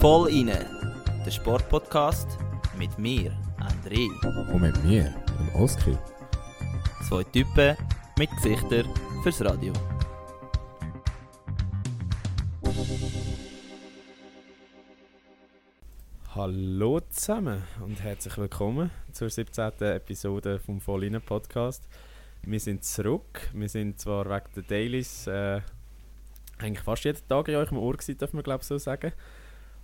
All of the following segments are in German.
Voll inne, der Sportpodcast mit mir, André. Und mit mir, dem Oskar. Zwei Typen mit Gesichtern fürs Radio. Hallo zusammen und herzlich willkommen zur 17. Episode vom Voll inne Podcast. Wir sind zurück. Wir sind zwar wegen der Dailies äh, eigentlich fast jeden Tag in eurem Ohr gewesen, darf man glaube ich so sagen.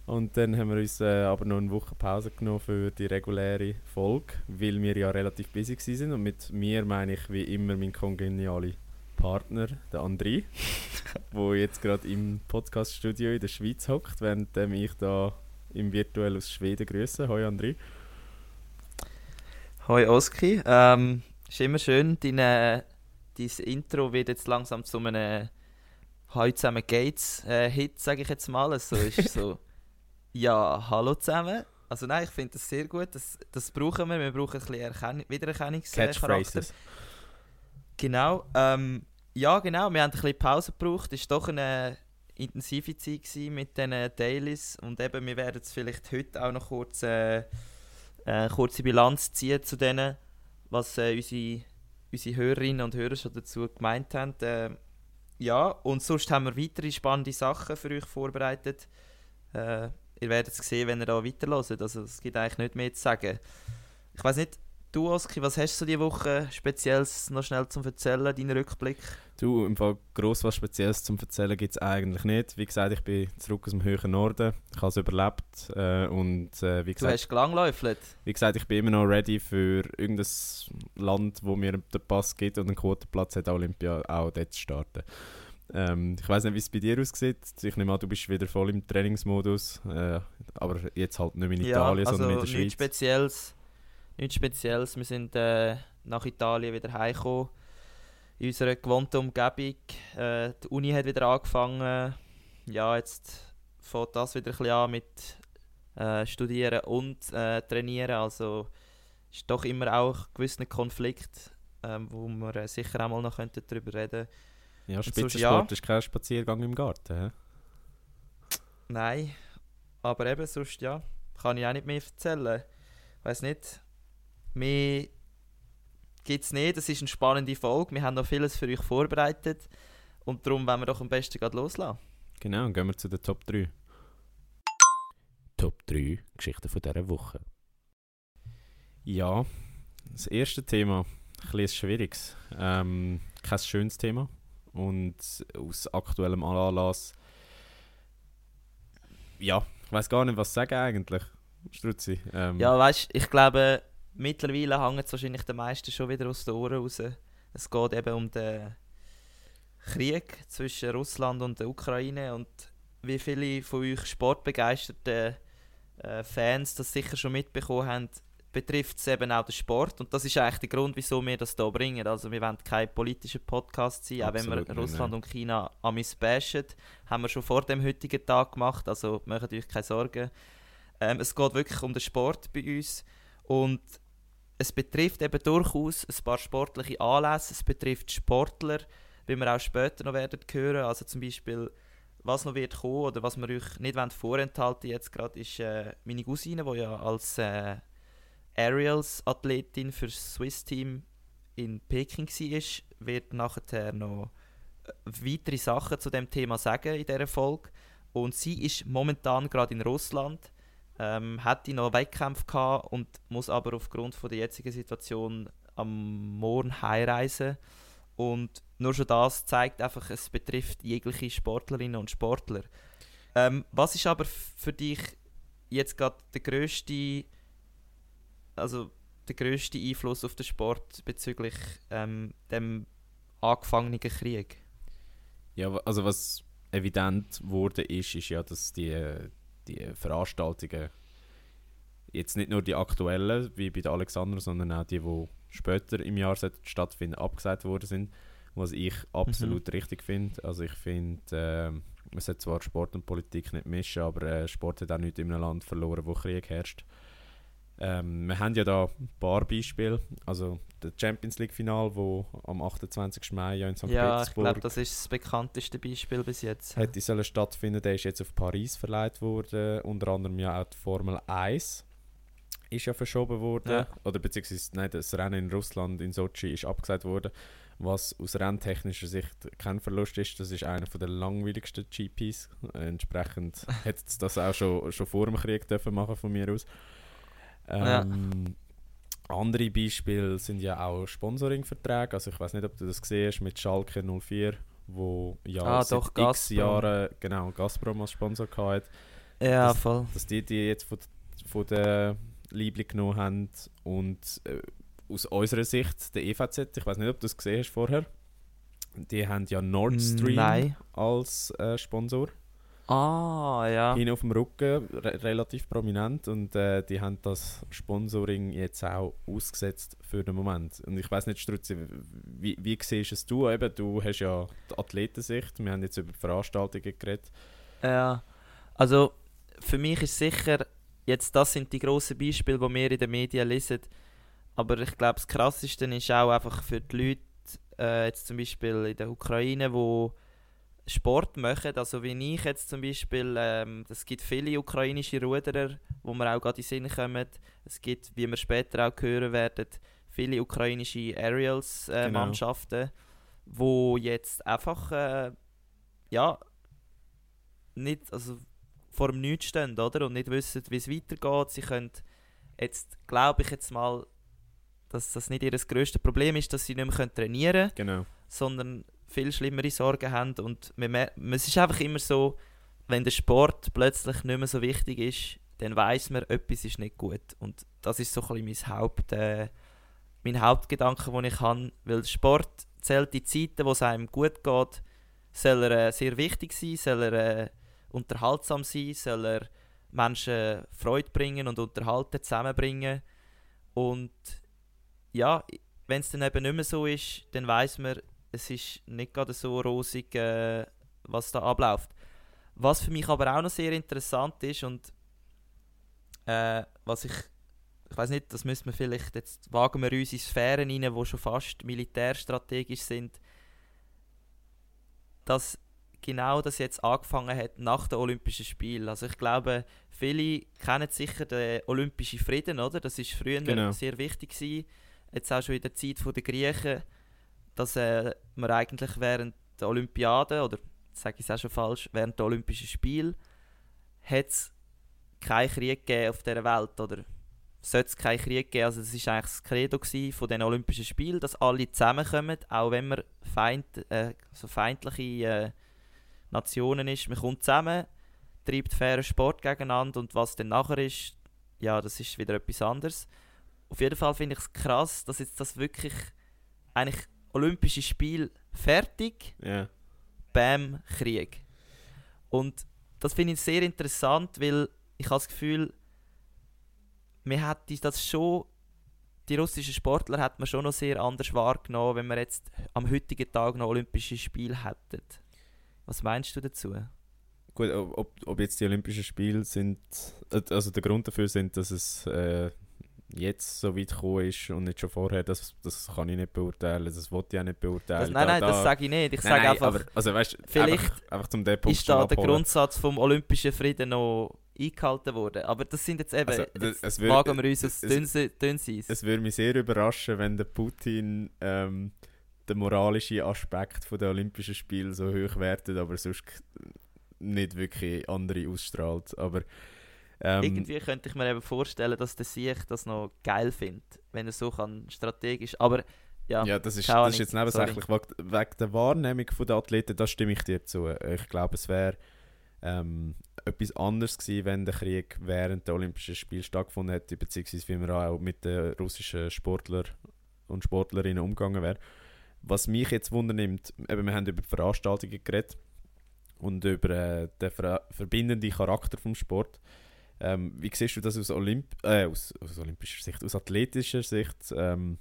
Und dann haben wir uns äh, aber noch eine Woche Pause genommen für die reguläre Folge, weil wir ja relativ busy sind und mit mir meine ich wie immer mein kongeniale Partner, der André, wo jetzt gerade im Podcaststudio in der Schweiz hockt, während ich da im virtuell aus Schweden grüße. Hoi André. Hoi Oski. Ähm, ist immer schön, dein, dein Intro wird jetzt langsam zu einem «Heute zusammen geht's» äh, Hit, sage ich jetzt mal. So ist so «Ja, hallo zusammen». Also nein, ich finde das sehr gut, das, das brauchen wir. Wir brauchen ein bisschen Erken Wiedererkennungscharakter. Catchphrases. Genau. Ähm, ja, genau. Wir haben ein bisschen Pause gebraucht. Es war doch eine intensive Zeit mit diesen Dailies. Und eben, wir werden jetzt vielleicht heute auch noch kurz äh, eine kurze Bilanz ziehen zu denen, was äh, unsere, unsere Hörerinnen und Hörer schon dazu gemeint haben. Äh, ja, und sonst haben wir weitere spannende Sachen für euch vorbereitet. Äh, ihr werdet es sehen, wenn ihr da weiterhört. Also es gibt eigentlich nicht mehr zu sagen. Ich weiß nicht, du Oski, was hast du diese Woche Spezielles noch schnell zum Erzählen, deinen Rückblick? Du, im Fall gross was Spezielles zum Erzählen gibt es eigentlich nicht. Wie gesagt, ich bin zurück aus dem höheren Norden. Ich habe es überlebt. Äh, und, äh, wie gesagt, du hast gelangläufelt? Wie gesagt, ich bin immer noch ready für irgendein Land, wo mir den Pass gibt und einen Quotenplatz hat, Olympia auch dort zu starten. Ähm, ich weiß nicht, wie es bei dir aussieht. Ich nehme an, du bist wieder voll im Trainingsmodus. Äh, aber jetzt halt nicht mehr in Italien, ja, also sondern in der Schweiz. Nichts Spezielles. Nichts Spezielles. Wir sind äh, nach Italien wieder heimgekommen. In unserer gewohnten Umgebung. Äh, die Uni hat wieder angefangen. Ja, jetzt fängt das wieder ein bisschen an mit äh, Studieren und äh, Trainieren. Also ist doch immer auch ein gewisser Konflikt, ähm, wo wir äh, sicher auch mal noch darüber reden könnten. Ja, Spitzensport ja. ist kein Spaziergang im Garten. hä? Nein, aber eben sonst ja, kann ich auch nicht mehr erzählen. Weiß nicht, mehr gibt es nicht. Das ist eine spannende Folge. Wir haben noch vieles für euch vorbereitet und darum wollen wir doch am besten gerade loslassen. Genau, gehen wir zu den Top 3. Top 3 Geschichten von dieser Woche. Ja, das erste Thema, ein bisschen schwieriges. Ähm, kein schönes Thema. Und aus aktuellem Anlass. Ja, ich weiß gar nicht, was sagen eigentlich. Strutzi. Ähm, Ja, weißt ich glaube, mittlerweile hängen es wahrscheinlich den meisten schon wieder aus den Ohren raus. Es geht eben um den Krieg zwischen Russland und der Ukraine und wie viele von euch sportbegeisterten äh, Fans das sicher schon mitbekommen haben, betrifft es eben auch den Sport und das ist eigentlich der Grund, wieso wir das hier bringen. Also wir wollen kein politischer Podcast sein, auch wenn Absolut wir nicht, Russland nein. und China amis bashen, haben wir schon vor dem heutigen Tag gemacht, also macht euch keine Sorgen. Ähm, es geht wirklich um den Sport bei uns und es betrifft eben durchaus ein paar sportliche Anlässe, es betrifft Sportler, wie wir auch später noch werden hören, also zum Beispiel was noch wird kommen oder was wir euch nicht vorenthalten jetzt gerade ist äh, meine Cousine, die ja als äh, Aerials-Athletin für das Swiss-Team in Peking war, wird nachher noch äh, weitere Sachen zu dem Thema sagen in dieser Folge. Und sie ist momentan gerade in Russland, ähm, hatte noch Wettkämpfe gehabt und muss aber aufgrund von der jetzigen Situation am Morgen heimreisen. Und nur schon das zeigt einfach, es betrifft jegliche Sportlerinnen und Sportler. Ähm, was ist aber für dich jetzt gerade der größte, also der größte Einfluss auf den Sport bezüglich ähm, dem angefangenen Krieg? Ja, also was evident wurde ist, ist ja, dass die, die Veranstaltungen jetzt nicht nur die aktuellen, wie bei der Alexander, sondern auch die, die später im Jahr stattfinden, abgesagt worden sind, was ich absolut richtig finde. Also ich finde, ähm, man sollte zwar Sport und Politik nicht mischen, aber äh, Sport hat auch nicht in einem Land verloren, wo Krieg herrscht. Ähm, wir haben ja da ein paar Beispiele. Also das Champions League Final, wo am 28. Mai ja in St. Ja, ich Petersburg glaube, das ist das bekannteste Beispiel bis jetzt. hätte sollen stattfinden. Der ist jetzt auf Paris verleiht worden. Unter anderem ja auch die Formel 1 ist ja verschoben worden. Ja. Oder beziehungsweise nein, das Rennen in Russland, in Sochi, ist abgesagt worden. Was aus renntechnischer Sicht kein Verlust ist, das ist einer der langweiligsten GPs. Entsprechend hätte es das auch schon, schon vor dem Krieg dürfen machen von mir aus. Ja. Ähm, Andere Beispiele sind ja auch Sponsoringverträge. Also ich weiß nicht, ob du das gesehen hast mit Schalke 04, wo ja Ah, seit doch, x Gazprom. Jahren genau Gazprom als Sponsor hatte Ja, das- voll. dass die die jetzt von, von der Liebling genommen haben und äh, aus unserer Sicht der EVZ, ich weiß nicht, ob du es gesehen hast vorher, die haben ja Nord Stream Nein. als äh, Sponsor Ah, ja. hin auf dem Rücken, re relativ prominent und äh, die haben das Sponsoring jetzt auch ausgesetzt für den Moment. Und ich weiß nicht, Strutzi, wie, wie siehst es du? Eben, du hast ja die Athletensicht, wir haben jetzt über Veranstaltungen geredet. Ja, also für mich ist sicher, jetzt das sind die grossen Beispiele, die wir in den Medien lesen, aber ich glaube, das Krasseste ist auch einfach für die Leute, äh, jetzt zum Beispiel in der Ukraine, wo Sport machen, also wie ich jetzt zum Beispiel, ähm, es gibt viele ukrainische Ruderer, wo mir auch gerade in den Sinn kommen, es gibt, wie wir später auch hören werden, viele ukrainische Genau. Aerials-Mannschaften, wo jetzt einfach, äh, ja, nicht, also vor dem Nichts stehen, oder? Und nicht wissen, wie es weitergeht. Sie können jetzt, glaube ich jetzt mal, dass das nicht ihr grösstes Problem ist, dass sie nicht mehr trainieren können, Genau. sondern viel schlimmere Sorgen haben. Und man es ist einfach immer so, wenn der Sport plötzlich nicht mehr so wichtig ist, dann weiß man, etwas ist nicht gut. Und das ist so ein bisschen mein, Haupt, äh, mein Hauptgedanke, den ich habe. Weil Sport zählt die Zeiten, wo es einem gut geht, soll er äh, sehr wichtig sein, soll er äh, unterhaltsam sein, soll er Menschen Freude bringen und unterhalten, zusammenbringen. Und ja, wenn es dann eben nicht mehr so ist, dann weiß man, es ist nicht gerade so rosig, äh, was da abläuft. Was für mich aber auch noch sehr interessant ist und äh, was ich, ich weiß nicht, das müssen wir vielleicht, jetzt wagen wir uns in Sphären rein, die schon fast militärstrategisch sind, dass genau das jetzt angefangen hat nach den Olympischen Spielen. Also ich glaube, viele kennen sicher den Olympischen Frieden, oder? Das ist früher Genau. sehr wichtig gewesen. Jetzt auch schon in der Zeit der Griechen, dass äh, man eigentlich während der Olympiade, oder sage ich es auch schon falsch, während der Olympischen Spiele, hat es keinen Krieg gegeben auf dieser Welt, oder sollte es keinen Krieg geben. Also das war eigentlich das Credo von den Olympischen Spielen, dass alle zusammenkommen, auch wenn man feind, äh, so feindliche äh, Nationen ist. Man kommt zusammen, treibt fairen Sport gegeneinander und was dann nachher ist, ja, das ist wieder etwas anderes. Auf jeden Fall finde ich es krass, dass jetzt das wirklich eigentlich Olympische Spiele fertig, Ja. Bam, Krieg. Und das finde ich sehr interessant, weil ich habe das Gefühl, man hätte das schon, die russischen Sportler hat man schon noch sehr anders wahrgenommen, wenn wir jetzt am heutigen Tag noch Olympische Spiele hätten. Was meinst du dazu? Gut, ob, ob- ob jetzt die Olympischen Spiele sind, äh, also der Grund dafür sind, dass es äh, jetzt so weit gekommen ist und nicht schon vorher, das, das kann ich nicht beurteilen, das wollte ich auch nicht beurteilen. Das, nein, Da- nein, das da- sage ich nicht. Ich sage einfach, aber, also weißt, vielleicht einfach, einfach zum Punkt ist da der. Grundsatz vom Olympischen Frieden noch eingehalten worden. Aber das sind jetzt eben, Also, das- jetzt wagen wir uns das dünnes Eis. Es würde mich sehr überraschen, wenn der Putin ähm, den moralischen Aspekt der Olympischen Spiele so hoch wertet, aber sonst nicht wirklich andere ausstrahlt. Aber ähm, Irgendwie könnte ich mir eben vorstellen, dass der Sieg das noch geil findet, wenn er so kann strategisch. Aber ja, ja, das ist, das ist jetzt nebensächlich. Wegen der Wahrnehmung der Athleten, da stimme ich dir zu. Ich glaube, es wäre ähm, etwas anderes gewesen, wenn der Krieg während der Olympischen Spiele stattgefunden hätte, beziehungsweise wie man auch mit den russischen Sportler und Sportlerinnen umgegangen wäre. Was mich jetzt wundernimmt, eben, wir haben über die Veranstaltungen geredet und über äh, den ver verbindenden Charakter vom Sport. Ähm, wie siehst du das aus, Olymp äh, aus, aus olympischer Sicht, aus athletischer Sicht ähm,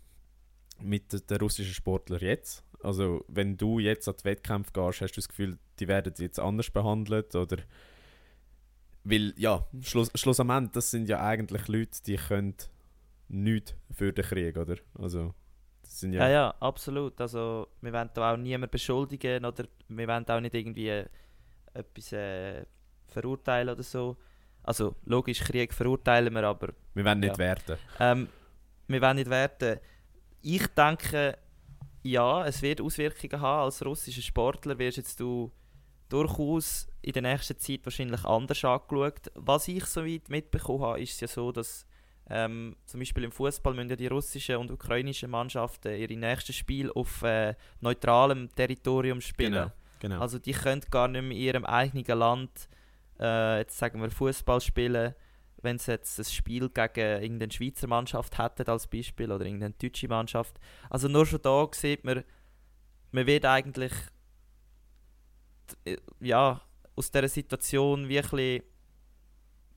mit den- russischen Sportlern jetzt? Also wenn du jetzt an die Wettkämpfe gehst, hast du das Gefühl, die werden jetzt anders behandelt oder weil, ja, Schluss, schlussendlich, das sind ja eigentlich Leute, die können nichts für den Krieg, oder? Also, ja... Ja, ja, absolut. Also, wir wollen da auch niemanden beschuldigen oder wir wollen auch nicht irgendwie äh, etwas äh, verurteilen oder so. Also, logisch, Krieg verurteilen wir, aber Wir wollen nicht Ja. werten. ähm, wir wollen nicht werten. Ich denke, ja, es wird Auswirkungen haben. Als russischer Sportler wirst jetzt du durchaus in der nächsten Zeit wahrscheinlich anders angeschaut. Was ich soweit mitbekommen habe, ist es ja so, dass ähm, zum Beispiel im Fußball müssen ja die russischen und ukrainischen Mannschaften ihre nächsten Spiele auf äh, neutralem Territorium spielen. Genau, genau. Also die können gar nicht mehr in ihrem eigenen Land, äh, jetzt sagen wir Fußball spielen, wenn sie jetzt ein Spiel gegen irgendeine Schweizer Mannschaft hätten als Beispiel oder irgendeine deutsche Mannschaft. Also nur schon da sieht man, man wird eigentlich äh, ja, aus dieser Situation wirklich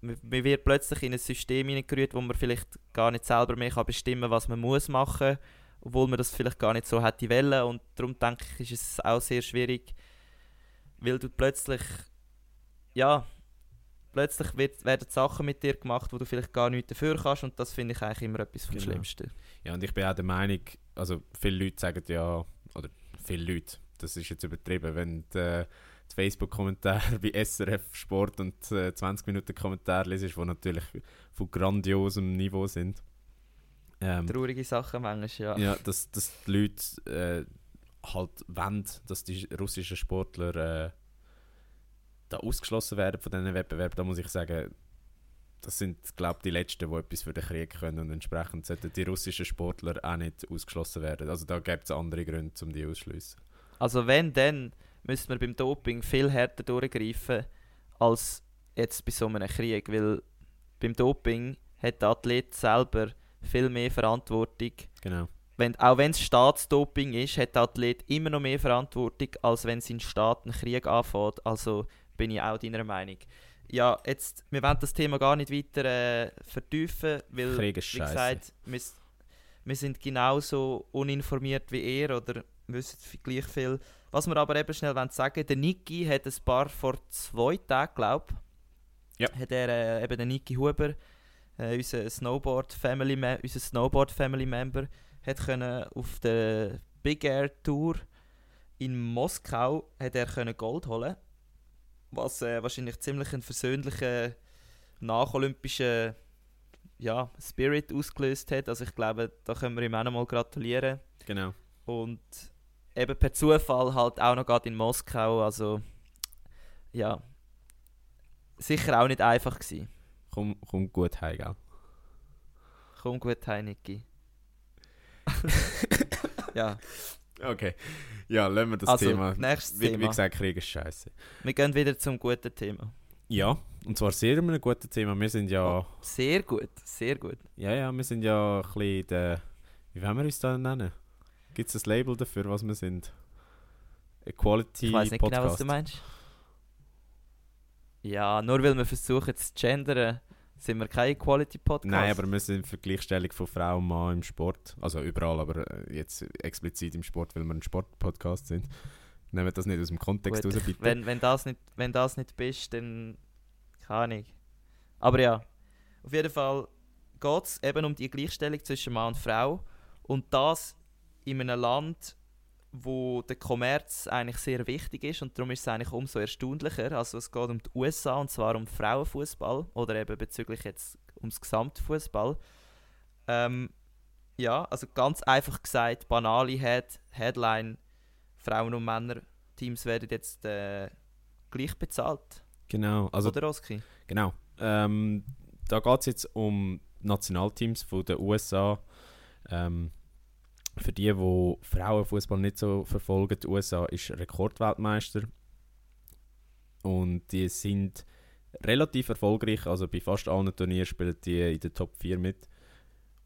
man wird plötzlich in ein System hineingerührt, wo man vielleicht gar nicht selber mehr kann bestimmen was man muss machen, obwohl man das vielleicht gar nicht so hätte wollen. Und darum denke ich, ist es auch sehr schwierig, weil du plötzlich, ja, plötzlich wird, werden Sachen mit dir gemacht, wo du vielleicht gar nichts dafür kannst und das finde ich eigentlich immer etwas vom Genau. Schlimmsten. Ja, und ich bin auch der Meinung, also viele Leute sagen ja, oder viele Leute, das ist jetzt übertrieben, wenn die, die Facebook-Kommentare bei SRF Sport und äh, 20 Minuten Kommentare lesest, die natürlich von grandiosem Niveau sind. Ähm, Traurige Sachen manchmal, ja. ja, dass, dass die Leute äh, halt wollen, dass die russischen Sportler äh, da ausgeschlossen werden von diesen Wettbewerben, da muss ich sagen, das sind, glaube ich, die Letzten, die etwas für den Krieg können und entsprechend sollten die russischen Sportler auch nicht ausgeschlossen werden. Also da gibt es andere Gründe, um die auszuschliessen. Also wenn, dann müsste man beim Doping viel härter durchgreifen als jetzt bei so einem Krieg, weil beim Doping hat der Athlet selber viel mehr Verantwortung. Genau. Wenn, auch wenn es Staatsdoping ist, hat der Athlet immer noch mehr Verantwortung, als wenn sein Staat einen Krieg anfängt. Also bin ich auch deiner Meinung. Ja, jetzt, wir wollen das Thema gar nicht weiter äh, vertiefen, weil, wie gesagt, wir, wir sind genauso uninformiert wie ihr oder wissen gleich viel. Was wir aber eben schnell wollen sagen, der Niki hat ein paar vor zwei Tagen, glaube Ja. hat er äh, eben der Niki Huber, äh, unser Snowboard Family, Me unser Snowboard Family Member, hat können auf der Big Air Tour in Moskau hat er können Gold holen, was äh, wahrscheinlich ziemlich einen versöhnlichen nacholympischen ja, Spirit ausgelöst hat. Also ich glaube, da können wir ihm auch noch mal gratulieren. Genau. Und eben per Zufall halt auch noch gerade in Moskau. Also ja, sicher auch nicht einfach gewesen. Komm, komm gut heim, gell? Komm gut heim, Niki. ja, Okay. Ja, lassen wir das also Thema. nächstes Wie, wie Thema. gesagt, Krieg ist scheiße. Wir gehen wieder zum guten Thema. Ja, und zwar sehr ein gutes Thema. Wir sind ja, Sehr gut, sehr gut. ja, ja, wir sind ja ein bisschen der, wie wollen wir uns da nennen? Gibt es ein Label dafür, was wir sind? Equality Ich weiß nicht Podcast. genau, was du meinst. Ja, nur weil wir versuchen zu gendern, sind wir kein Equality Podcast. Nein, aber wir sind für Gleichstellung von Frau und Mann im Sport. Also überall, aber äh, jetzt explizit im Sport, weil wir ein Sportpodcast sind. Nehmen das nicht aus dem Kontext Gut, raus, bitte. wenn, wenn, das nicht, wenn das nicht bist, dann keine Ahnung. Aber ja, auf jeden Fall geht es eben um die Gleichstellung zwischen Mann und Frau. Und das in einem Land, wo der Kommerz eigentlich sehr wichtig ist und darum ist es eigentlich umso erstaunlicher. Also es geht um die USA und zwar um Frauenfußball oder eben bezüglich jetzt ums Gesamtfußball. Ähm, ja, also ganz einfach gesagt, banale Head Headline: Frauen und Männer Teams werden jetzt äh, gleich bezahlt. Genau, also oder Oski? Genau. Ähm, da geht es jetzt um Nationalteams von den USA. Ähm, für die, die Frauenfußball nicht so verfolgen, die USA ist Rekordweltmeister. Und die sind relativ erfolgreich. Also bei fast allen Turnieren spielen die in der Top 4 mit.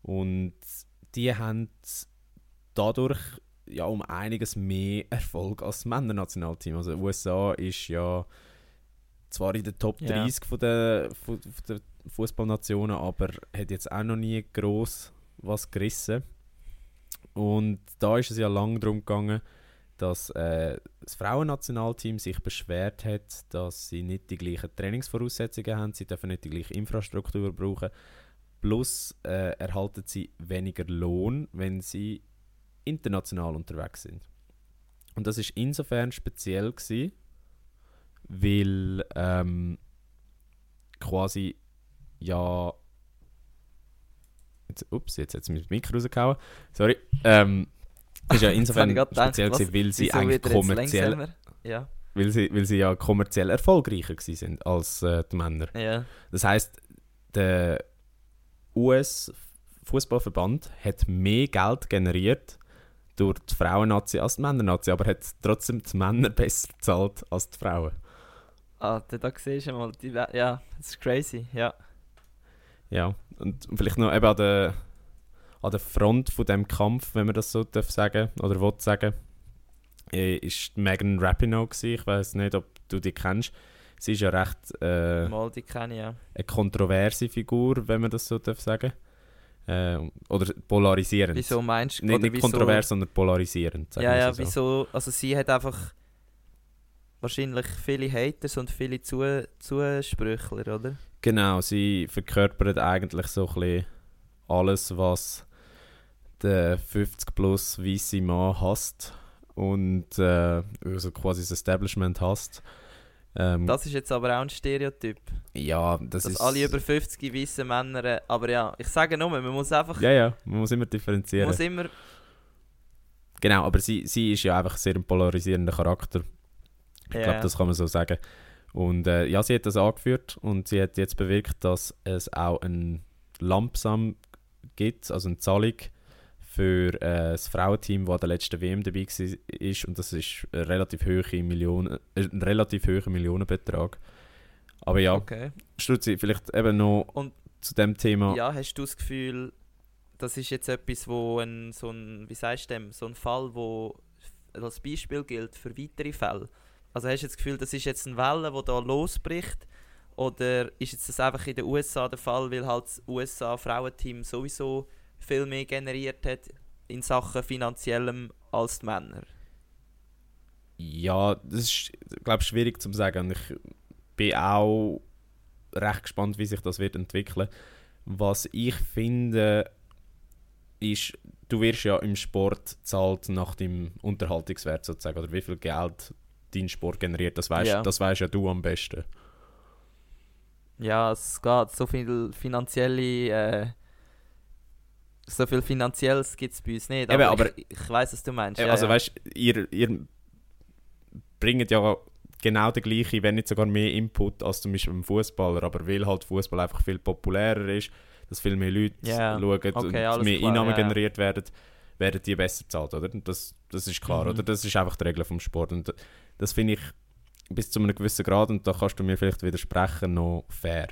Und die haben dadurch ja um einiges mehr Erfolg als das Männernationalteam. Also die USA ist ja zwar in der Top Ja. 30 von der, von, von der Fußballnationen, aber hat jetzt auch noch nie groß was gerissen. Und da ist es ja lang darum gegangen, dass äh, das Frauennationalteam sich beschwert hat, dass sie nicht die gleichen Trainingsvoraussetzungen haben, sie dürfen nicht die gleiche Infrastruktur brauchen, plus äh, erhalten sie weniger Lohn, wenn sie international unterwegs sind. Und das ist insofern speziell gewesen, weil ähm, quasi ja jetzt, ups, jetzt hat es mir das Mikro rausgehauen. Sorry. Ähm, ist ja insofern speziell gewesen, weil sie eigentlich kommerziell ja. weil, sie, weil sie ja kommerziell erfolgreicher sind als äh, die Männer. Ja. Das heißt, der US Fußballverband hat mehr Geld generiert durch die Frauennazi als die Männernazi, aber hat trotzdem die Männer besser bezahlt als die Frauen. Ah, da siehst du mal, die, ja, das ist crazy, ja. Ja, und vielleicht noch eben an der, an der Front von dem Kampf, wenn man das so darf sagen oder will sagen, äh, ist Megan Rapinoe gewesen. Ich weiß nicht, ob du die kennst. Sie ist ja recht äh, Mal, die kenne ich, ja. eine kontroverse Figur, wenn man das so darf sagen. Äh, oder polarisierend. Wieso meinst du? Nicht, nicht kontrovers, sondern polarisierend. Ja, ja, so. wieso? Also sie hat einfach wahrscheinlich viele Haters und viele Zu Zusprüchler, oder? Genau, sie verkörpert eigentlich so ein bisschen alles, was der 50 plus weiße Mann hasst und äh, also quasi das Establishment hasst. Ähm, Das ist jetzt aber auch ein Stereotyp. ja, das dass ist... alle über 50 weiße Männer. Aber ja, ich sage nur, man muss einfach. Ja, ja, man muss immer man differenzieren. muss immer. Genau, aber sie, sie ist ja einfach sehr ein polarisierender Charakter. Ich glaube, das kann man so sagen. Und äh, ja, sie hat das angeführt und sie hat jetzt bewirkt, dass es auch ein Lampsam gibt, also eine Zahlung für äh, das Frauenteam, das an der letzten WM dabei war. Ist, und das ist ein relativ hohe Millionen, äh, ein relativ hoher Millionenbetrag. Aber ja, Okay. Struzzi, vielleicht eben noch Und- zu dem Thema. Ja, hast du das Gefühl, das ist jetzt etwas, wo ein, so ein, wie sagst du dem, so ein Fall, wo als Beispiel gilt für weitere Fälle? Also hast du das Gefühl, das ist jetzt eine Welle, die da losbricht? Oder ist jetzt das einfach in den USA der Fall, weil halt das USA-Frauenteam sowieso viel mehr generiert hat in Sachen finanziellem als die Männer? Ja, das ist, glaube ich, schwierig zu sagen. Ich bin auch recht gespannt, wie sich das wird entwickeln. Was ich finde, ist, du wirst ja im Sport zahlt nach dem Unterhaltungswert sozusagen oder wie viel Geld dein Sport generiert. Das weißt, Ja. das weißt ja du am besten. Ja, es geht. So viel finanzielle. Äh, so viel Finanzielles gibt es bei uns nicht. Eben, aber, aber- ich, ich weiß, was du meinst. Äh, Ja, also ja. weißt, ihr, ihr bringt ja genau den gleichen, wenn nicht sogar mehr Input als zum Beispiel beim Fußballer, aber weil halt Fußball einfach viel populärer ist, dass viel mehr Leute Ja, schauen okay, und mehr klar, Einnahmen ja, ja. generiert werden, werden die besser bezahlt, oder? Das, das ist klar, Mhm. oder? Das ist einfach die Regel vom Sport und das finde ich bis zu einem gewissen Grad, und da kannst du mir vielleicht widersprechen, noch fair.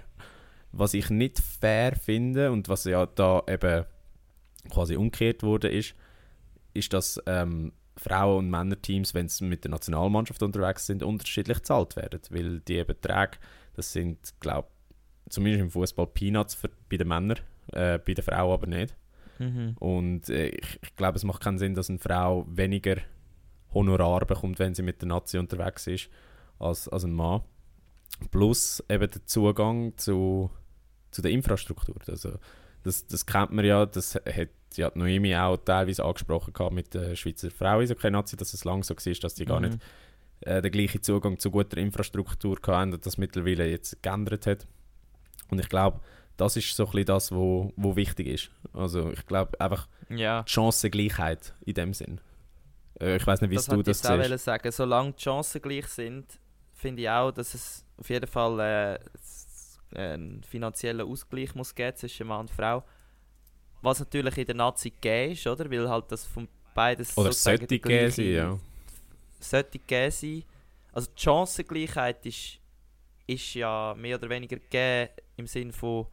Was ich nicht fair finde und was ja da eben quasi umgekehrt wurde, ist, ist, dass ähm, Frauen- und Männerteams, wenn sie mit der Nationalmannschaft unterwegs sind, unterschiedlich gezahlt werden. Weil die Beträge, das sind, glaube zumindest im Fußball Peanuts für, bei den Männern, äh, bei den Frauen aber nicht. Mhm. Und äh, ich, ich glaube, es macht keinen Sinn, dass eine Frau weniger Honorar bekommt, wenn sie mit der Nazi unterwegs ist, als, als ein Mann. Plus eben der Zugang zu, zu der Infrastruktur. Also, das, das kennt man ja, das hat ja die Noemi auch teilweise angesprochen gehabt mit der Schweizer Frau ist okay Nazi, dass es lange so war, dass die gar Mhm. nicht äh, den gleichen Zugang zu guter Infrastruktur hatten und das mittlerweile jetzt geändert hat. Und ich glaube, das ist so ein bisschen das, wo, wo wichtig ist. Also ich glaube einfach Ja, Chancengleichheit in dem Sinn. Äh, ich weiß nicht, wie das du wollte das siehst. wollen sagen. Solange die Chancen gleich sind, finde ich auch, dass es auf jeden Fall äh, einen finanziellen Ausgleich muss geben zwischen Mann und Frau. Was natürlich in der Nazi gegeben ist, oder? Weil halt das von beides Oder sollte gegeben sein, ja. sollte gegeben sein. Also die Chancengleichheit ist, ist ja mehr oder weniger gegeben im Sinn von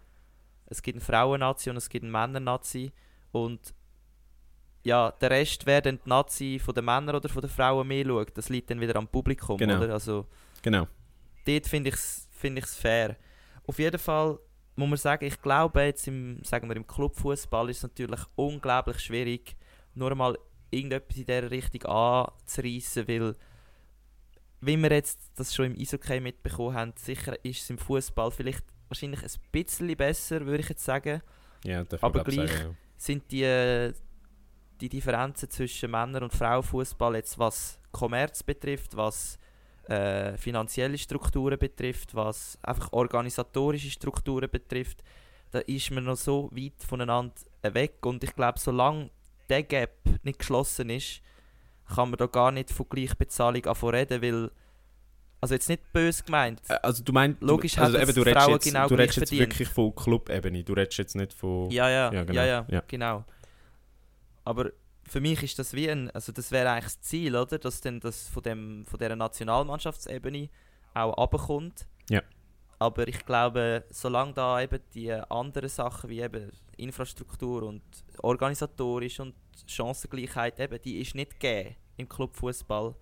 es gibt eine Frauen-Nazi und es gibt eine Männer-Nazi und ja, der Rest, wer dann die Nazi von den Männern oder von den Frauen mehr schaut, das liegt dann wieder am Publikum, Genau. oder? Also Genau. dort finde ich es find ich's fair. Auf jeden Fall muss man sagen, ich glaube jetzt im, sagen wir, im Clubfußball ist es natürlich unglaublich schwierig, nur mal irgendetwas in dieser Richtung anzureissen, weil wie wir jetzt das schon im Eishockey mitbekommen haben, sicher ist es im Fußball vielleicht wahrscheinlich ein bisschen besser, würde ich jetzt sagen. Ja, Aber gleich- sagen, ja. Sind die, die Differenzen zwischen Männer- und Frauenfußball jetzt was Kommerz betrifft, was äh, finanzielle Strukturen betrifft, was einfach organisatorische Strukturen betrifft, da ist man noch so weit voneinander weg und ich glaube, solange der Gap nicht geschlossen ist, kann man da gar nicht von Gleichbezahlung anfangen reden, weil also jetzt nicht böse gemeint, Also du meinst, Logisch also eben, du redest Frauen jetzt, genau du redest jetzt verdient. wirklich von Club-Ebene, du redest jetzt nicht von... Ja, ja, Ja, ja, genau. ja, Ja. genau. Aber für mich ist das wie ein, also das wäre eigentlich das Ziel, oder? Dass dann das von, dem, von dieser Nationalmannschaftsebene auch abkommt. Ja. Aber ich glaube, solange da eben die anderen Sachen wie eben Infrastruktur und organisatorisch und Chancengleichheit eben, die ist nicht gegeben im Clubfußball.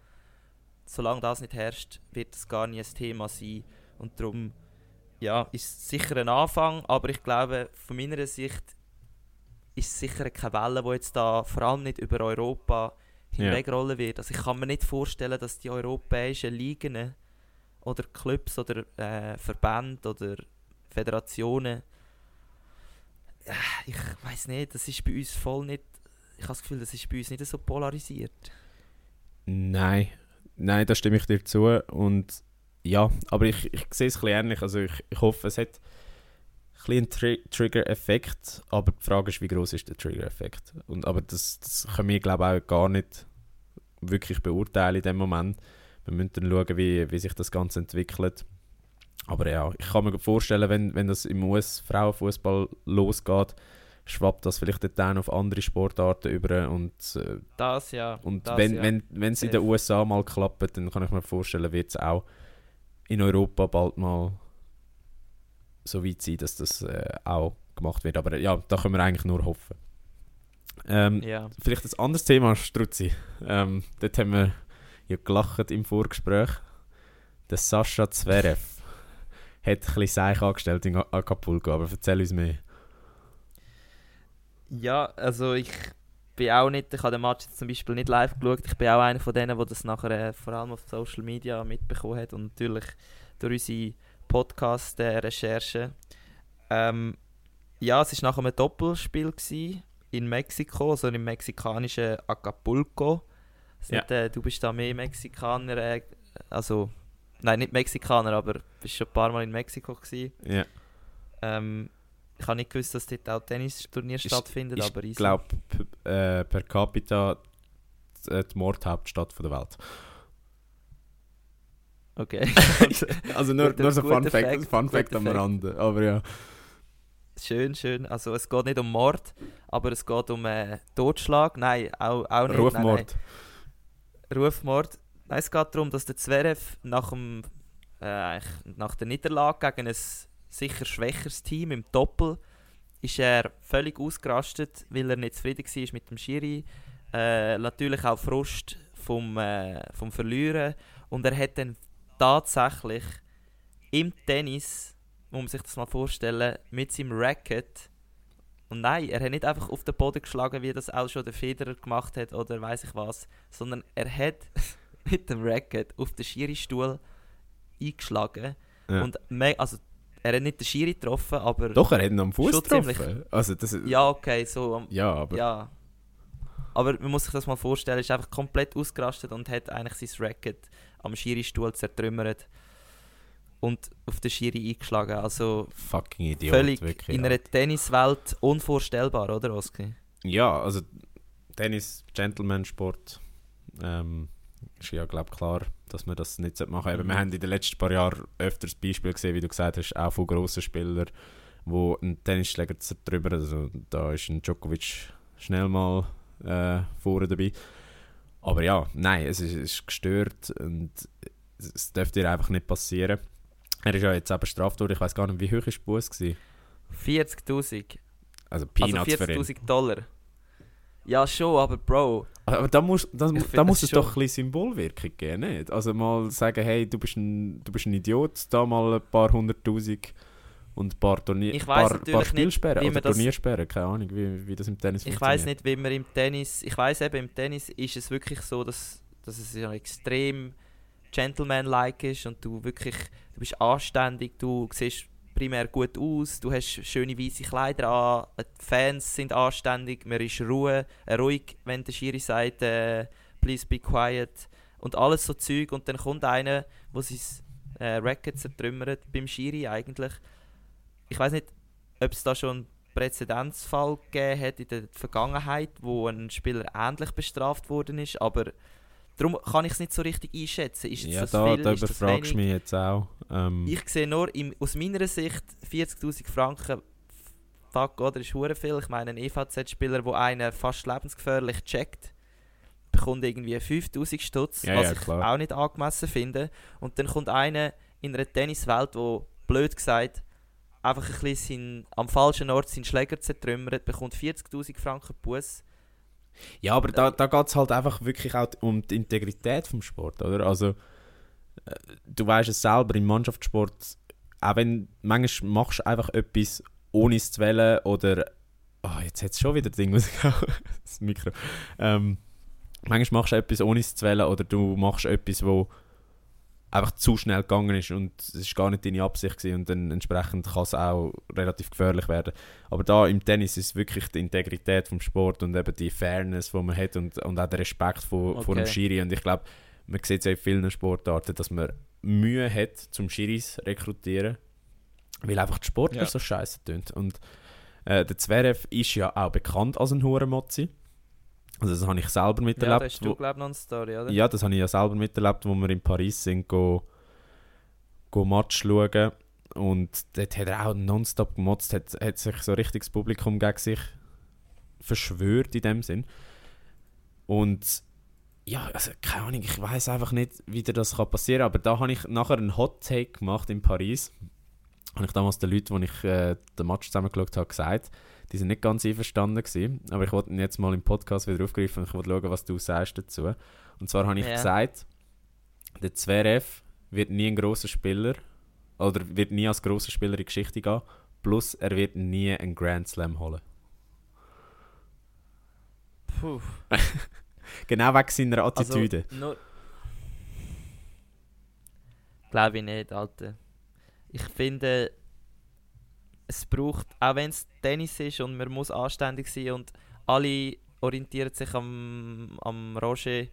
Solange das nicht herrscht, wird es gar nie ein Thema sein. Und darum ja, ist es sicher ein Anfang, aber ich glaube, von meiner Sicht ist sicher keine Welle, die jetzt da vor allem nicht über Europa hinwegrollen wird. Also ich kann mir nicht vorstellen, dass die europäischen Ligen oder Clubs oder äh, Verbände oder Föderationen äh, ich weiß nicht, das ist bei uns voll nicht ich habe das Gefühl, das ist bei uns nicht so polarisiert. Nein, nein, da stimme ich dir zu. Und ja, aber ich, ich sehe es ein bisschen ähnlich. Also ich, ich hoffe, es hat ein Tri Trigger-Effekt, aber die Frage ist, wie groß ist der Trigger-Effekt? Und Aber das, das können wir, glaube ich, auch gar nicht wirklich beurteilen in dem Moment. Wir müssen dann schauen, wie, wie sich das Ganze entwickelt. Aber ja, ich kann mir vorstellen, wenn, wenn das im US-Frauenfußball losgeht, schwappt das vielleicht dann auf andere Sportarten über und äh, Das ja. und das, wenn ja. wenn wenn es in den USA mal klappt, dann kann ich mir vorstellen, wird es auch in Europa bald mal so weit sein, dass das äh, auch gemacht wird. Aber ja, da können wir eigentlich nur hoffen. Ähm, Ja. Vielleicht ein anderes Thema, Struzzi. Ähm, dort haben wir ja gelacht im Vorgespräch. Der Sascha Zverev hat ein bisschen Seich angestellt in Acapulco, aber erzähl uns mehr. Ja, also ich bin auch nicht, ich habe den Match jetzt zum Beispiel nicht live geschaut, ich bin auch einer von denen, der das nachher äh, vor allem auf Social Media mitbekommen hat und natürlich durch unsere Podcast-Recherchen. Ähm, ja, es war nach einem Doppelspiel gewesen, in Mexiko, also im mexikanischen Acapulco. Ist Ja. Nicht, äh, du bist da mehr Mexikaner, äh, also, nein, nicht Mexikaner, aber bist schon ein paar Mal in Mexiko gewesen. Ja, Ähm, ich habe nicht gewusst, dass dort auch Tennisturnier Ist- stattfindet, ich aber easy. glaube, äh, per capita die, die Mordhauptstadt der Welt. Okay. Also nur, nur so Fun Fact, Fact, Fun Fact am Fact. Rande. Aber ja. schön, schön. Also es geht nicht um Mord, aber es geht um äh, Totschlag. Nein, auch, auch nicht. Rufmord. Nein, nein. Rufmord. Nein, es geht darum, dass der Zverev nach, dem, äh, nach der Niederlage gegen ein sicher schwächeres Team im Doppel ist er völlig ausgerastet, weil er nicht zufrieden war mit dem Schiri. Äh, natürlich auch Frust vom, äh, vom Verlieren. Und er hat dann tatsächlich im Tennis, muss man sich das mal vorstellen, mit seinem Racket und nein, er hat nicht einfach auf den Boden geschlagen, wie das auch schon der Federer gemacht hat oder weiß ich was, sondern er hat mit dem Racket auf den Schiri-Stuhl eingeschlagen. Ja. Und also, er hat nicht den Schiri getroffen, aber... Doch, er hat ihn am Fuß getroffen. Also das, ja. Okay, so... am- ja, aber ja. Aber man muss sich das mal vorstellen, er ist einfach komplett ausgerastet und hat eigentlich sein Racket am Schiri-Stuhl zertrümmert und auf den Schiri eingeschlagen. Also fucking Idiot. völlig wirklich, in einer Tenniswelt unvorstellbar, oder Oski? Ja, also Tennis, Gentleman-Sport. Ähm, ist ja, glaube klar, dass man das nicht machen sollte. Mhm. Wir haben in den letzten paar Jahren öfters Beispiele gesehen, wie du gesagt hast, auch von grossen Spielern, die einen Tennisschläger zertrümmern. Also da ist ein Djokovic schnell mal äh, vorne dabei. Aber ja, nein, es ist, es ist gestört und es, dürfte dir einfach nicht passieren. Er ist ja jetzt eben bestraft worden. Ich weiß gar nicht, wie hoch die Buß gewesen? 40'000. Also Also Peanuts für ihn. 40'000 Dollar. Ja schon, aber Bro, Aber da muss, da, da muss es ist doch ein bisschen Symbolwirkung geben, nicht? Also mal sagen, hey, du bist ein, du bist ein Idiot, da mal ein paar hunderttausend und ein paar, Turnier Ich weiss paar, paar nicht, Spielsperren wie oder das- Turniersperren, keine Ahnung, wie, wie das im Tennis Ich funktioniert. weiß nicht, wie man im Tennis. Ich weiß eben, im Tennis ist es wirklich so, dass, dass es ja extrem gentleman-like ist und du wirklich, du bist anständig, du siehst primär gut aus, du hast schöne weiße Kleider an, die Fans sind anständig, man ist Ruhe, äh, ruhig, wenn der Schiri sagt, äh, please be quiet und alles so Zeug und dann kommt einer, wo sein äh, Racket zertrümmert beim Schiri eigentlich. Ich weiß nicht, ob es da schon einen Präzedenzfall gegeben hat in der Vergangenheit, wo ein Spieler ähnlich bestraft worden ist, aber darum kann ich es nicht so richtig einschätzen. Ist Ja, das da, viel, da ist überfragst du mich jetzt auch. Ähm, Ich sehe nur im, aus meiner Sicht 40'000 Franken, fuck, oder, ist hure viel. Ich meine, ein EVZ-Spieler, der einen fast lebensgefährlich checkt, bekommt irgendwie 50'000 Stutz, Ja, was ja, ich auch nicht angemessen finde. Und dann kommt einer in einer Tenniswelt, wo blöd gesagt einfach ein bisschen sein, am falschen Ort seinen Schläger zertrümmert, bekommt 40'000 Franken Bus. Ja, aber da, da geht es halt einfach wirklich auch um die Integrität vom Sport, oder? Also, äh, du weißt es selber, im Mannschaftssport, auch wenn manchmal machst du einfach etwas, ohne es zu wählen, oder. Oh, jetzt hat es schon wieder Ding, muss ich auch. das Mikro. Ähm, manchmal machst du etwas, ohne es zu wählen, oder du machst etwas, wo einfach zu schnell gegangen ist und es ist gar nicht deine Absicht gewesen und dann entsprechend kann es auch relativ gefährlich werden. Aber da im Tennis ist wirklich die Integrität vom Sport und eben die Fairness, die man hat und, und auch der Respekt vor, vor dem Okay. Schiri. Und ich glaube, man sieht es ja in vielen Sportarten, dass man Mühe hat, zum Schiris rekrutieren, weil einfach die Sportler Ja. so scheiße tönt. Und äh, der Zverev ist ja auch bekannt als ein Hurenmotzi. Also das habe ich selber Ja, miterlebt. da hast wo- du, glaube noch eine Story, oder? ja, das habe ich ja selber miterlebt, wo wir in Paris sind, go, go Match schauen. Und dort hat er auch nonstop gemotzt, hat, hat sich so richtig das Publikum gegen sich verschwört in dem Sinn. Und ja, also keine Ahnung, ich weiß einfach nicht, wie das kann passieren aber da habe ich nachher einen Hot Take gemacht in Paris. Habe ich damals den Leuten, die ich äh, den Match zusammengeschaut habe, gesagt. Die sind nicht ganz einverstanden gewesen, aber ich wollte ihn jetzt mal im Podcast wieder aufgreifen und ich wollte schauen, was du sagst dazu. Und zwar habe ich Ja. gesagt, der Zverev wird nie ein großer Spieler oder wird nie als großer Spieler in die Geschichte gehen, plus er wird nie einen Grand Slam holen. Puh. Genau wegen seiner Also, Attitüde. nur... Glaube ich nicht, Alter. Ich finde, es braucht, auch wenn es Tennis ist und man muss anständig sein und alle orientieren sich am, am Roger,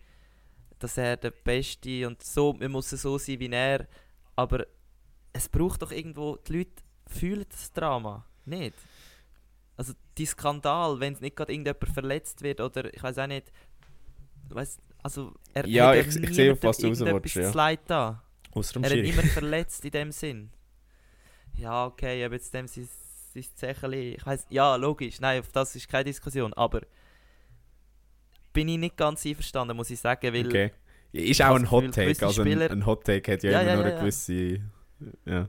dass er der Beste und so, man muss so sein wie er, aber es braucht doch irgendwo, die Leute fühlen das Drama, nicht? Also die Skandal, wenn nicht gerade irgendjemand verletzt wird oder ich weiß auch nicht, weißt, also er Ja, ich- ich sehe, auf was du raus willst, ja. zu leid da. Außer Er hat immer verletzt in dem Sinn. Ja, okay, aber jetzt dem sein, sein Zecheli, ich weiß, ja, logisch, nein, auf das ist keine Diskussion, aber bin ich nicht ganz einverstanden, muss ich sagen, weil Okay. Ist auch ein Hot Take. Also ein, ein Hot Take hat ja, Ja, immer ja, nur ja, eine gewisse. Ja.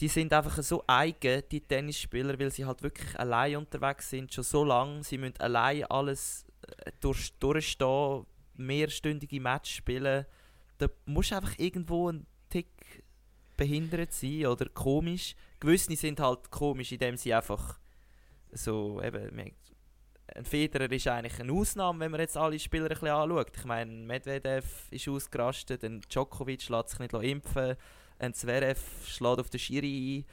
die sind einfach so eigen, die Tennisspieler, weil sie halt wirklich allein unterwegs sind, schon so lange, sie müssen allein alles äh, durch, durchstehen, mehrstündige Matches spielen, da musst du einfach irgendwo ein Tick behindert sein oder komisch. Gewisse sind halt komisch, indem sie einfach so, eben, ein Federer ist eigentlich eine Ausnahme, wenn man jetzt alle Spieler ein bisschen anschaut. Ich meine, Medvedev ist ausgerastet, ein Djokovic lässt sich nicht impfen, ein Zverev schlägt auf den Schiri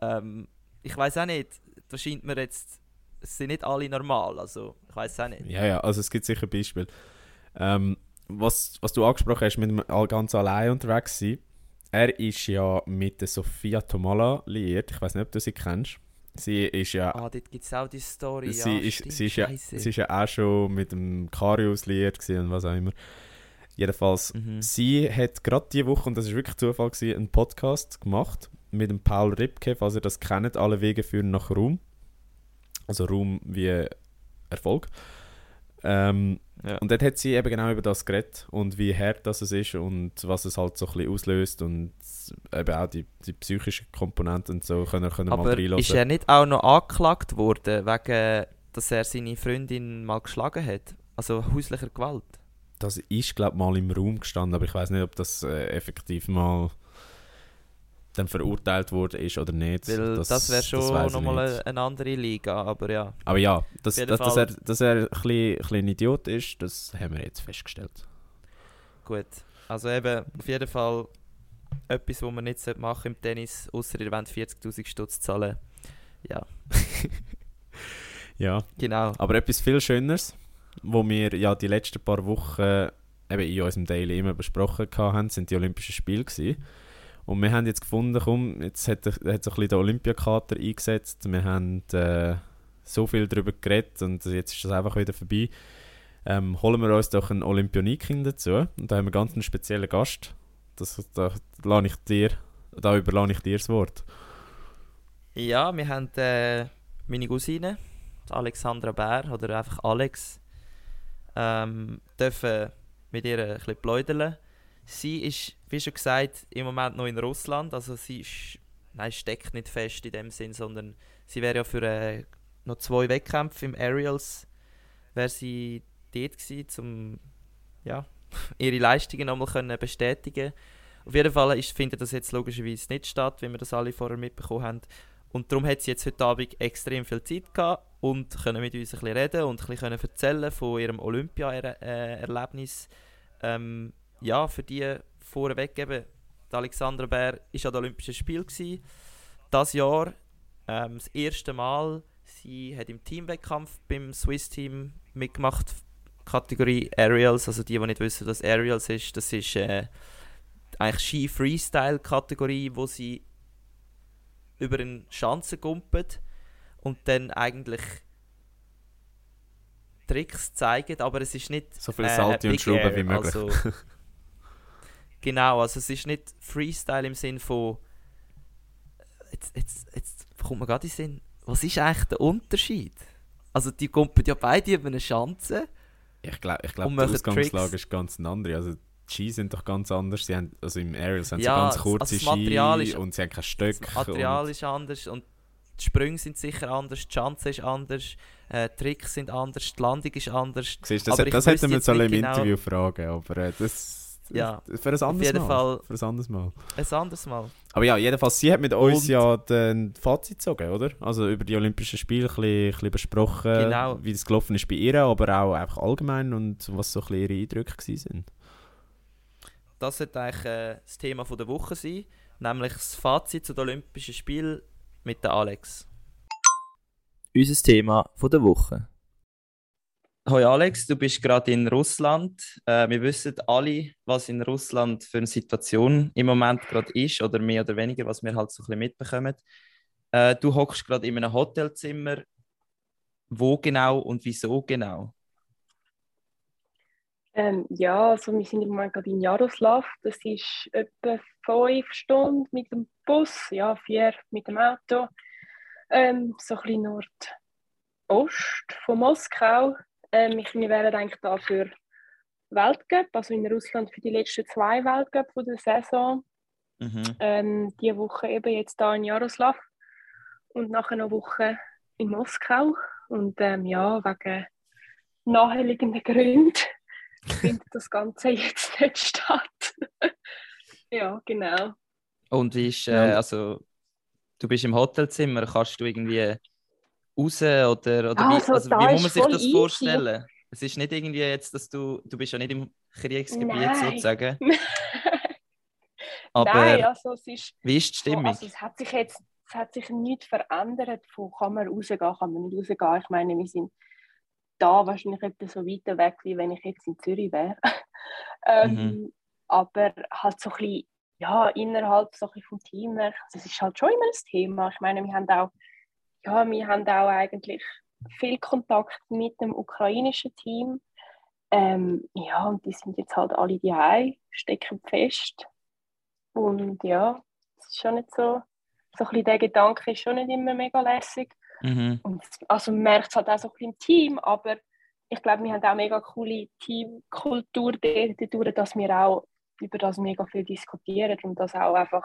ein. Ähm, ich weiß auch nicht, da scheint mir jetzt, es sind nicht alle normal, also ich weiß auch nicht. ja, ja, also es gibt sicher Beispiele. Ähm, was, was du angesprochen hast, mit dem ganz allein unterwegs sein. Er ist ja mit der Sofia Tomala liiert. Ich weiß nicht, ob du sie kennst. Sie ist ja Ah, dort gibt es auch die Story, sie, ja, ist, stimmt, sie, ist ja, sie ist ja auch schon mit dem Karius liiert und was auch immer. Jedenfalls, Mhm. sie hat gerade diese Woche, und das ist wirklich Zufall, gewesen, einen Podcast gemacht mit dem Paul Ripke, falls ihr das kennt. Alle Wege führen nach Ruhm. Also Ruhm wie Erfolg. Ähm, Ja. Und dort hat sie eben genau über das geredet und wie hart das es ist und was es halt so ein bisschen auslöst und eben auch die, die psychische Komponente und so können, können mal Aber reinhören. ist er nicht auch noch angeklagt worden, wegen, dass er seine Freundin mal geschlagen hat? Also häuslicher Gewalt? Das ist, glaube ich, mal im Raum gestanden, aber ich weiß nicht, ob das äh, effektiv mal dann verurteilt wurde ist oder nicht. Weil das, das wäre schon nochmal eine, andere Liga, aber ja. Aber ja, dass, dass, dass, er, dass er ein bisschen, ein bisschen Idiot ist, das haben wir jetzt festgestellt. Gut, also eben auf jeden Fall etwas, was man nicht machen im Tennis, außer ihr wollt 40'000 Stutz zahlen. Ja. ja. Genau. Aber etwas viel Schöneres, wo wir ja die letzten paar Wochen eben in unserem Daily immer besprochen haben, sind die Olympischen Spiele gewesen. Und wir haben jetzt gefunden, komm, jetzt hat, hat so ein bisschen der Olympiakater eingesetzt. Wir haben äh, so viel darüber geredet und jetzt ist das einfach wieder vorbei. Ähm, holen wir uns doch einen Olympioniken dazu. Und da haben wir ganz einen speziellen Gast. Das, da, da, da überlasse ich dir das Wort. Ja, wir haben äh, meine Cousine, Alexandra Bär, oder einfach Alex, ähm, dürfen mit ihr ein bisschen pläudern. Sie ist, wie schon gesagt, im Moment noch in Russland. Also sie ist, nein, steckt nicht fest in dem Sinn, sondern sie wäre ja für äh, noch zwei Wettkämpfe im Aerials wäre sie dort gewesen, um ja, ihre Leistungen nochmal können bestätigen Auf jeden Fall ist, findet das jetzt logischerweise nicht statt, wie wir das alle vorher mitbekommen haben. Und darum hat sie jetzt heute Abend extrem viel Zeit gehabt und können mit uns ein bisschen reden und ein bisschen erzählen von ihrem Olympia-Erlebnis. Ähm, ja, für die vorweg eben, die Alexandra Bär war an den Olympischen Spielen. Gewesen. Das Jahr ähm, das erste Mal. Sie hat im Teamwettkampf beim Swiss-Team mitgemacht, Kategorie Aerials. Also die, die nicht wissen, was Aerials ist, das ist äh, eigentlich Ski-Freestyle-Kategorie, wo sie über einen Schanzen gumpet und dann eigentlich Tricks zeigen, aber es ist nicht so viel Salty äh, und Schrauben wie möglich. Also, genau, also es ist nicht Freestyle im Sinn von jetzt, jetzt, jetzt kommt mir gerade in den Sinn, was ist eigentlich der Unterschied? Also die kumpen ja beide über eine Schanze. Ich glaube, ich glaub, die Ausgangslage Tricks. ist ganz eine andere. Also die Ski sind doch ganz anders. Sie haben, also im Aerials haben ja, sie ganz kurze also Ski ist, und sie haben kein Stöcke. Das Material ist anders und die Sprünge sind sicher anders, die Chance ist anders, äh, die Tricks sind anders, die Landung ist anders. Siehst, das, das hätten wir jetzt alle im genau Interview fragen, aber äh, das, ja, für ein anderes Mal. Fall für ein anderes Mal. Ein anderes Mal. Aber ja, jedenfalls, sie hat mit uns Und ja den Fazit gezogen, oder? Also über die Olympischen Spiele ein bisschen, ein bisschen besprochen, genau. wie das gelaufen ist bei ihr, aber auch einfach allgemein und was so ein bisschen ihre Eindrücke waren. Das sollte eigentlich äh, das Thema der Woche sein, nämlich das Fazit zu den Olympischen Spielen mit der Alex. Unser Thema der Woche. Hoi Alex, du bist gerade in Russland. Äh, wir wissen alle, was in Russland für eine Situation im Moment gerade ist, oder mehr oder weniger, was wir halt so ein bisschen mitbekommen. Äh, du hockst gerade in einem Hotelzimmer. Wo genau und wieso genau? Ähm, ja, also wir sind im Moment gerade in Jaroslav. Das ist etwa fünf Stunden mit dem Bus, ja, vier mit dem Auto. Ähm, so ein bisschen Nordost von Moskau. Ähm, ich, wir wären eigentlich da für Weltcup, also in Russland für die letzten zwei Weltcup von der Saison. Mhm. Ähm, die Woche eben jetzt da in Jaroslav und nachher noch eine Woche in Moskau. Und ähm, ja, wegen naheliegenden Gründen findet das Ganze jetzt nicht statt. ja, genau. Und wie ist, äh, also, du bist im Hotelzimmer, kannst du irgendwie raus oder, oder ja, wie, also, wie muss man sich das vorstellen? Easy. Es ist nicht irgendwie jetzt, dass du, du bist ja nicht im Kriegsgebiet Nein. sozusagen. Aber Nein, also es ist, wie ist die Stimmung? Also es hat sich jetzt es hat sich nichts verändert von kann man rausgehen, kann man nicht rausgehen. Ich meine, wir sind da wahrscheinlich etwas so weiter weg, wie wenn ich jetzt in Zürich wäre. ähm, mhm. Aber halt so ein bisschen, ja, innerhalb so ein vom Team, also es ist halt schon immer ein Thema. Ich meine, wir haben auch, ja, wir haben auch eigentlich viel Kontakt mit dem ukrainischen Team. Ähm, ja, und die sind jetzt halt alle die stecken fest. Und ja, es ist schon nicht so, so ein bisschen der Gedanke ist schon nicht immer mega lässig. Mhm. Und, also man merkt es halt auch so ein bisschen im Team, aber ich glaube, wir haben auch mega coole Teamkultur dadurch, dass wir auch über das mega viel diskutieren und das auch einfach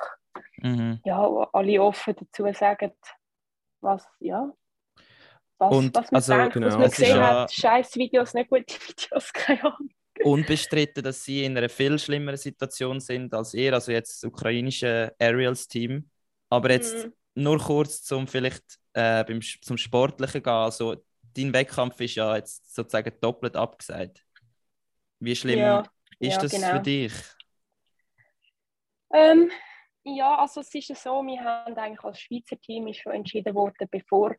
mhm. ja, alle offen dazu sagen, was, ja, was, und, was man also, denkt, genau. was man gesehen ja... hat. Scheiß Videos, nicht gute Videos, keine Ahnung. unbestritten, dass sie in einer viel schlimmeren Situation sind als ihr, also jetzt das ukrainische Aerials-Team. Aber jetzt mhm. nur kurz zum vielleicht äh, beim, zum Sportlichen gehen. Also, dein Wettkampf ist ja jetzt sozusagen doppelt abgesagt. Wie schlimm ja, ist ja, das genau. für dich? Ähm, ja, also es ist so, wir haben eigentlich als Schweizer Team schon entschieden worden, bevor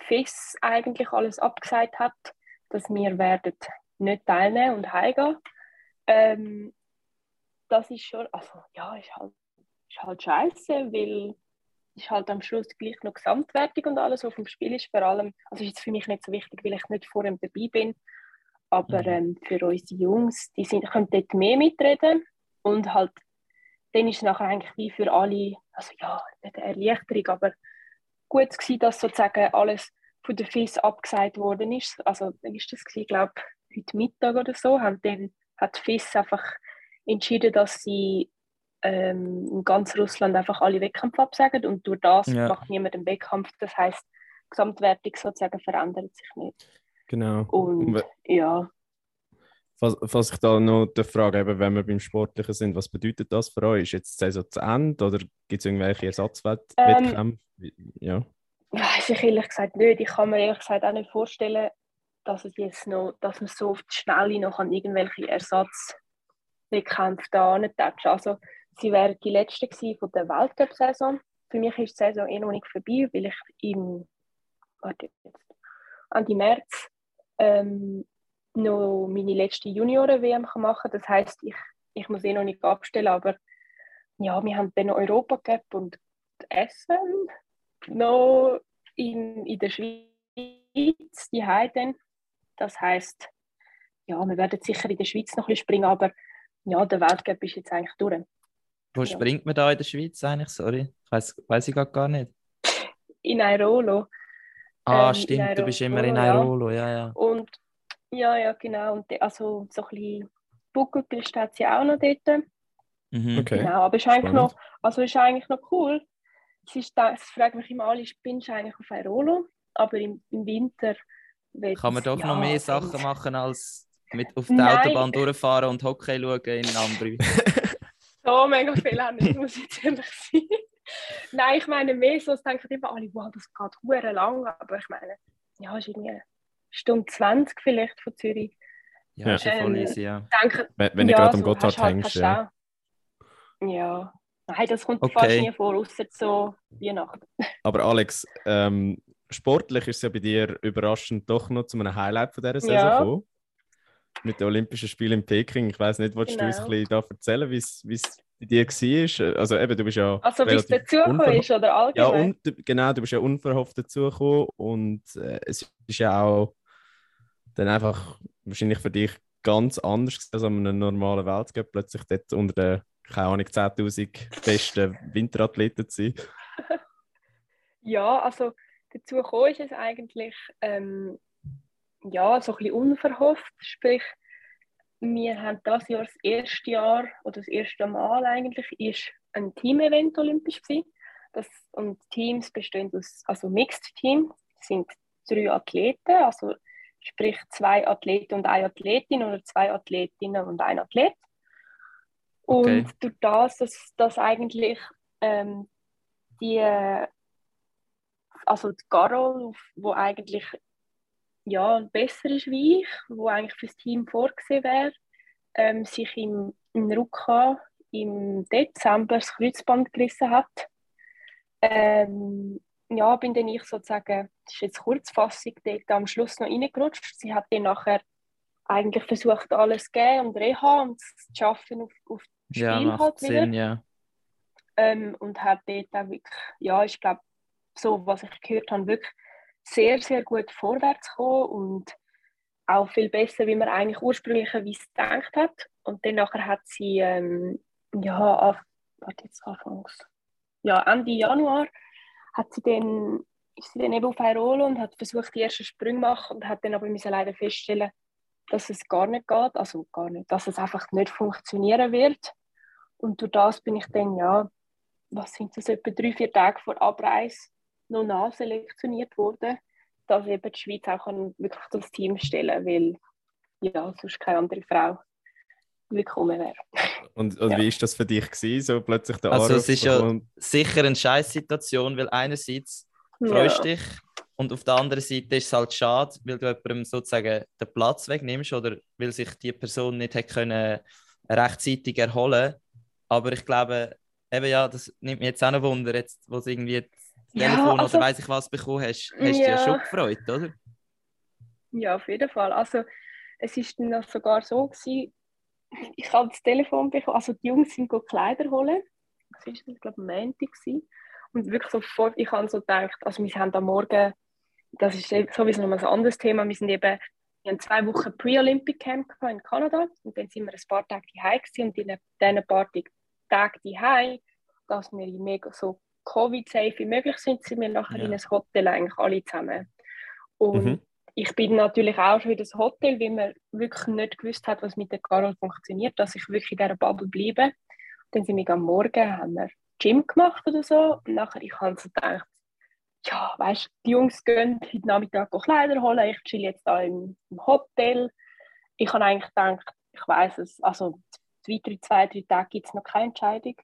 FIS eigentlich alles abgesagt hat, dass wir werden nicht teilnehmen und heimgehen. Ähm, das ist schon, also ja, ist halt, ist halt scheiße, weil ist halt am Schluss gleich noch Gesamtwertung und alles, was vom Spiel ist. Vor allem, also ist jetzt für mich nicht so wichtig, weil ich nicht vor ihm dabei bin. Aber mhm. ähm, für unsere Jungs, die sind, können dort mehr mitreden. Und halt, dann ist es nachher eigentlich wie für alle, also ja, nicht eine Erleichterung, aber gut gewesen, dass sozusagen alles von der FIS abgesagt worden ist. Also dann ist das, ich glaube heute Mittag oder so, haben dann, hat die FIS einfach entschieden, dass sie ähm, in ganz Russland einfach alle Wettkämpfe absagen und durch das ja. macht niemand einen Wettkampf. Das heißt, die Gesamtwertung sozusagen verändert sich nicht. Genau. Und ja. Falls ich da noch die Frage eben, wenn wir beim Sportlichen sind, was bedeutet das für euch? Ist jetzt die Saison zu Ende oder gibt es irgendwelche Ersatzwettkämpfe? Ähm, ja. Weiß ich ehrlich gesagt nicht. Ich kann mir ehrlich gesagt auch nicht vorstellen, dass es jetzt noch, dass man so auf die Schnelle noch an irgendwelche Ersatzwettkämpfe da nicht Also sie wäre die letzte von der Weltcup-Saison. Für mich ist die Saison eh noch nicht vorbei, weil ich im warte jetzt, Ende März ähm, noch meine letzte Junioren-WM machen kann. Das heißt, ich, ich muss eh noch nicht abstellen, aber ja, wir haben dann noch Europa Cup und Essen noch in, in der Schweiz, die Heiden. Das heißt, ja, wir werden sicher in der Schweiz noch ein bisschen springen, aber ja, der Weltcup ist jetzt eigentlich durch. Wo ja. springt man da in der Schweiz eigentlich? Sorry, weiß, weiß ich gar nicht. In Airolo. Ah, ähm, stimmt, Airolo, du bist immer in Airolo, ja, ja. Und ja, ja, genau. Und also so ein bisschen Buckelpil steht sie auch noch dort. Mhm. Okay. Genau, aber ist eigentlich noch, also ist eigentlich noch cool. Es ist das, es fragt mich immer alle, spinnst du eigentlich auf Airolo? Aber im, im Winter kann man doch ja, noch mehr Sachen machen als mit auf Nein. Autobahn durchfahren und Hockey schauen in Ambri. so mega viel haben, das muss ich ehrlich sein. Nein, ich meine mehr so, es denken immer alle, wow, das geht hure lang, aber ich meine, ja, ist irgendwie Stunde 20 vielleicht von Zürich. Ja, ja. ist ja voll easy, ja. Denke, wenn, wenn ja, du gerade am so Gotthard halt hängst, ja. Ja, nein, das kommt okay. fast nie vor, außer so Weihnachten. Aber Alex, ähm, sportlich ist es ja bei dir überraschend doch noch zu einem Highlight von dieser Saison ja. gekommen mit den Olympischen Spielen in Peking. Ich weiß nicht, willst genau. du uns ein bisschen da erzählen, wie es bei dir war? Also eben, du bist ja Also wie es dazugekommen ist oder allgemein? Ja, und, genau, du bist ja unverhofft dazugekommen und äh, es ist ja auch dann einfach wahrscheinlich für dich ganz anders als an einem normalen Weltcup, plötzlich dort unter den, keine Ahnung, 10'000 besten Winterathleten zu sein. ja, also dazu gekommen ist es eigentlich ähm, ja, so ein bisschen unverhofft. Sprich, wir haben das Jahr das erste Jahr oder das erste Mal eigentlich ist ein Team-Event olympisch gewesen. Das, und Teams bestehen aus, also Mixed Team, sind drei Athleten, also sprich zwei Athleten und eine Athletin oder zwei Athletinnen und ein Athlet. Und okay. durch das, dass, dass eigentlich ähm, die, also die Carol, wo eigentlich ja, besser ist wie ich, wo eigentlich für das Team vorgesehen wäre, ähm, sich im, im Rücken im Dezember das Kreuzband gerissen hat. Ähm, ja, bin dann ich sozusagen, das ist jetzt Kurzfassung, dort am Schluss noch reingerutscht. Sie hat dann nachher eigentlich versucht, alles zu geben und Reha und zu schaffen auf, auf das Spiel ja, halt wieder. Sinn, ja. Ähm, und hat dort auch wirklich, ja, ich glaube, so was ich gehört habe, wirklich sehr, sehr gut vorwärts gekommen und auch viel besser, wie man eigentlich ursprünglicherweise gedacht hat. Und dann nachher hat sie, ähm, ja, auf, warte jetzt anfangs, ja, Ende Januar hat sie dann, ist sie dann eben auf Airolo und hat versucht, die ersten Sprünge zu machen und hat dann aber müssen leider feststellen, dass es gar nicht geht, also gar nicht, dass es einfach nicht funktionieren wird. Und durch das bin ich dann, ja, was sind das, etwa drei, vier Tage vor Abreise noch nachselektioniert worden, dass eben die Schweiz auch wirklich das Team stellen kann, weil ja, sonst keine andere Frau willkommen wäre. Und, und ja. wie ist das für dich gewesen, so plötzlich der Also es ist ja sicher eine Scheißsituation, weil einerseits freust du dich und auf der anderen Seite ist es halt schade, weil du jemandem sozusagen den Platz wegnimmst oder weil sich die Person nicht hätte können rechtzeitig erholen Aber ich glaube, eben ja, das nimmt mich jetzt auch noch Wunder, jetzt, wo du irgendwie das ja, Telefon also, oder weiß ich was bekommen hast, hast du ja. dich ja schon gefreut, oder? Ja, auf jeden Fall. Also es ist dann sogar so gewesen, ich habe das Telefon bekommen, also die Jungs sind Kleider holen, das war, ich glaube, Montag und wirklich sofort, ich habe so gedacht, also wir haben am Morgen, das ist sowieso noch ein anderes Thema, wir sind eben, wir haben zwei Wochen Pre-Olympic Camp in Kanada. Und dann sind wir ein paar Tage daheim und in diesen paar Tagen daheim, dass wir mega so Covid-safe wie möglich sind, sind wir nachher ja. in ein Hotel eigentlich alle zusammen. Und mhm ich bin natürlich auch schon in das Hotel, weil man wirklich nicht gewusst hat, was mit der Carol funktioniert, dass ich wirklich in dieser Bubble bleibe. Dann sind wir am Morgen, haben wir Gym gemacht oder so. Und nachher, ich habe so gedacht, ja, weißt du, die Jungs gehen heute Nachmittag Kleider holen, ich chill jetzt da im, im Hotel. Ich habe eigentlich gedacht, ich weiß es, also zwei, drei, zwei, drei Tage gibt es noch keine Entscheidung.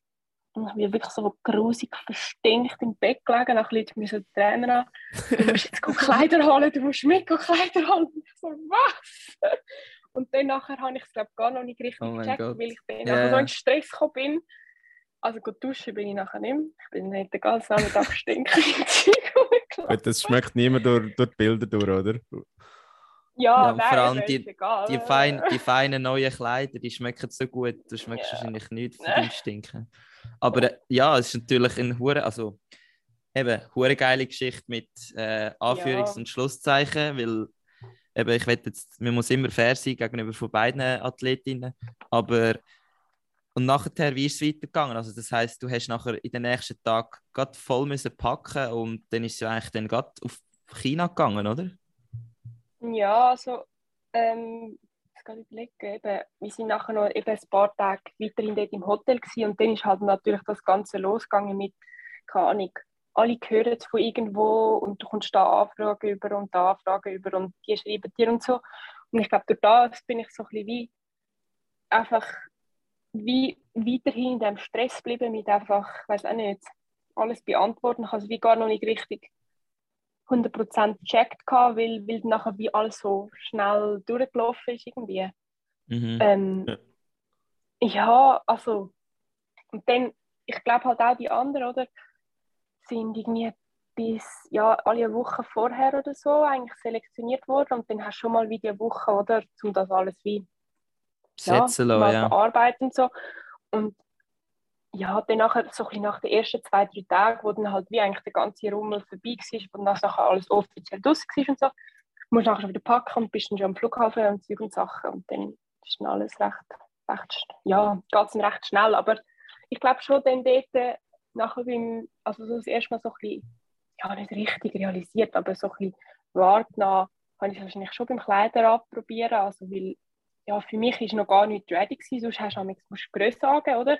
Und ich bin wirklich so grusig verstinkt im Bett gelegen. Nach Leuten müssen Trainer an. Du musst jetzt Kleider holen, du musst mit Kleider holen. Und ich so, was? Und dann nachher habe ich es glaube gar noch nicht richtig oh gecheckt, weil ich dann yeah. so in Stress gekommen bin. Also gut duschen bin ich nachher nicht mehr. Ich bin nicht den ganzen Nachmittag stinken. das schmeckt niemand durch, durch die Bilder durch, oder? Ja, ja nein, vor allem die, die, fein, die feinen neuen Kleider, die schmecken so gut, du schmeckst ja. wahrscheinlich nichts von dem Stinken. Aber äh, ja, es ist natürlich eine hure, also eben hure geile Geschichte mit äh, Anführungs- und Schlusszeichen, weil eben ich will jetzt, man muss immer fair sein gegenüber von beiden Athletinnen, aber und nachher, wie ist es weitergegangen? Also das heißt, du hast nachher in den nächsten Tag gerade voll müssen packen und dann ist es ja eigentlich dann gerade auf China gegangen, oder? Ja, also ähm, gerade überlegen, eben, wir sind nachher noch eben ein paar Tage weiterhin dort im Hotel gewesen, und dann ist halt natürlich das Ganze losgegangen mit, keine Ahnung, alle hören es von irgendwo und du kommst da Anfragen über und da Anfragen über und die schreiben dir und so. Und ich glaube, durch das bin ich so ein bisschen wie einfach wie weiterhin in diesem Stress geblieben mit einfach, ich weiß auch nicht, alles beantworten. Ich habe es wie gar noch nicht richtig 100% gecheckt, weil, weil nachher wie alles so schnell durchgelaufen ist irgendwie. Mhm. Ähm, ja. ja. also und dann, ich glaube halt auch die anderen, oder, sind irgendwie bis ja, alle Wochen vorher oder so eigentlich selektioniert worden und dann hast du schon mal wie die Woche, oder, um das alles wie Setzen ja, lassen, ja. bearbeiten und so. Und ja, dann nachher, so nach den ersten zwei, drei Tagen, wo dann halt wie eigentlich der ganze Rummel vorbei war und dann alles offiziell draussen war und so, musst du nachher wieder packen und bist dann schon am Flughafen und Zeug und Sachen und dann ist dann alles recht, recht ja, geht es recht schnell, aber ich glaube schon dann dort, nachher beim, also so das erste Mal so ein bisschen, ja nicht richtig realisiert, aber so ein bisschen wahrgenommen, habe ich wahrscheinlich schon beim Kleider abprobieren, also weil, ja, für mich ist noch gar nicht ready gewesen, sonst hast du musst du Größe sagen, oder?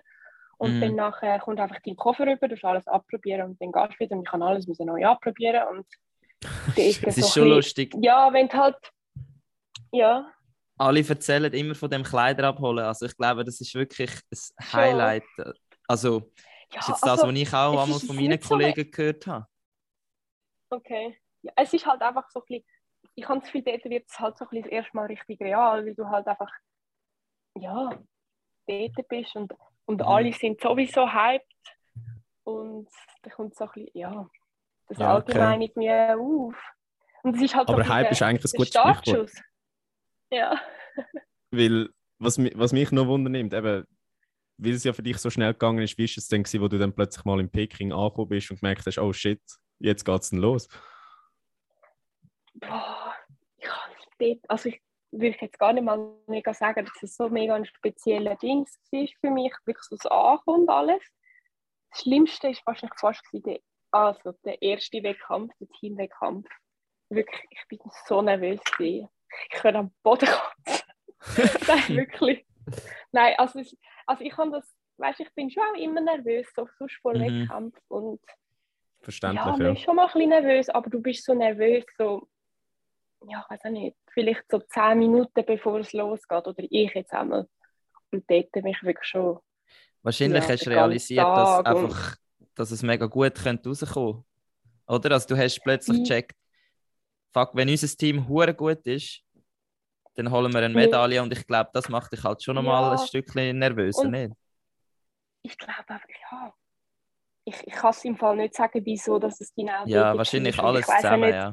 Und mhm. dann nachher kommt einfach dein Koffer rüber, du musst alles abprobieren und dann gehst du wieder und ich kann alles neu abprobieren. Und ist es ist so schon lustig. Ja, wenn halt. Ja. Alle erzählen immer von dem Kleider abholen. Also ich glaube, das ist wirklich ein Highlight. Schon. Also, ja, das ist jetzt also, das, was ich auch einmal von meinen Kollegen so gehört habe. Okay. Ja, es ist halt einfach so ein bisschen, ich habe das Gefühl, dort wird es halt so ein bisschen das erste Mal richtig real, weil du halt einfach, ja, dort bist und und mhm. alle sind sowieso hyped. Und da kommt so ein bisschen, ja, das ja, Allgemeine okay. mir auf. Und es ist halt Aber so Hype ist eigentlich ein gutes Stichwort. Ja. Weil, was, was mich noch wundernimmt, eben, weil es ja für dich so schnell gegangen ist, wie ist es denn gewesen, wo du dann plötzlich mal in Peking angekommen bist und gemerkt hast, oh shit, jetzt geht es denn los? Boah, ich kann nicht, also ich würde ich jetzt gar nicht mal mega sagen, dass es so mega ein spezieller Ding war für mich, wirklich so das Ankommen und alles. Das Schlimmste war wahrscheinlich fast der, also der erste Wettkampf, der Teamwettkampf. Wirklich, ich bin so nervös. Gewesen. Ich könnte am Boden kotzen. Nein, wirklich. Nein, also, also ich kann das, weißt ich bin schon auch immer nervös, so sonst vor mhm. Wettkampf und Verständlich, ja. Man ja. ist schon mal ein bisschen nervös, aber du bist so nervös, so ja, ich weiß auch nicht, vielleicht so zehn Minuten bevor es losgeht, oder ich jetzt einmal. Und dort bin ich wirklich schon. Wahrscheinlich Ja, hast du realisiert, dass, einfach, dass es mega gut könnte rauskommen Oder? Also, du hast plötzlich Mhm. gecheckt, fuck, wenn unser Team hure gut ist, dann holen wir eine Ja. Medaille und ich glaube, das macht dich halt schon nochmal Ja. ein Stückchen nervöser, Und- nicht? Ich glaube einfach, ja. Ich, ich kann es im Fall nicht sagen, wieso dass es genau Ja, wahrscheinlich alles zusammen, ja.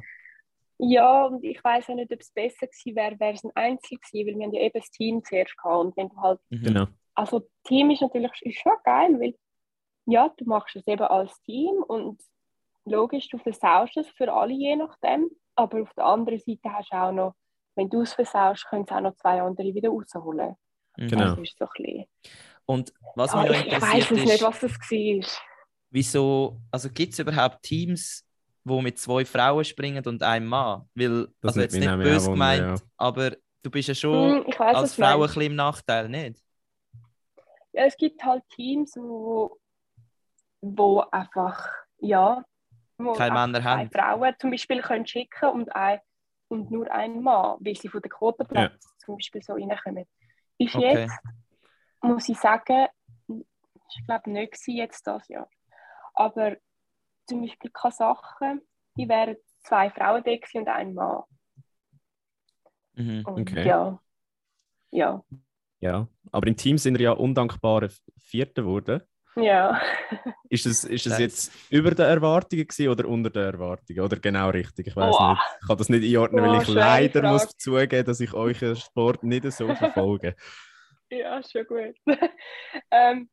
Ja, und ich weiß auch nicht, ob es besser gewesen wäre, wäre es ein Einzel gewesen, weil wir haben ja eben das Team zuerst gehabt. Und wenn du halt, Mhm. Genau. also Team ist natürlich ist schon geil, weil ja, du machst es eben als Team und logisch, du versaust es für alle je nachdem, aber auf der anderen Seite hast du auch noch, wenn du es versaust, können es auch noch zwei andere wieder rausholen. Mhm. Genau. Das ist so ein bisschen, Und was ja, mich ich, ich weiß interessiert es ist, nicht, was das war. wieso, also gibt es überhaupt Teams, wo mit zwei Frauen springen und einem Mann? Weil, Das also jetzt nicht böse gemeint, ja. aber du bist ja schon Hm, weiß als Frau ein bisschen im Nachteil, nicht? Ja, es gibt halt Teams, wo, wo einfach, ja, wo Keine einfach Männer zwei haben. Frauen zum Beispiel können schicken und, ein, und nur ein Mann, weil sie von den Quotenplätzen zum Beispiel so reinkommen. Ist Okay. jetzt, muss ich sagen, ich glaube nicht jetzt das Jahr. Aber zum Beispiel Kasachen, die wären zwei Frauen da und ein Mann. Mhm. Und Okay. ja, ja, Ja. Aber im Team sind wir ja undankbare Vierte geworden. ja. Ist es, ist es jetzt über den Erwartungen gewesen oder unter den Erwartungen? Oder genau richtig? Ich weiß Boah. nicht. Ich kann das nicht einordnen, Boah, weil ich leider Frage. muss zugeben, dass ich euren Sport nicht so verfolge. Ja, schon gut. ähm,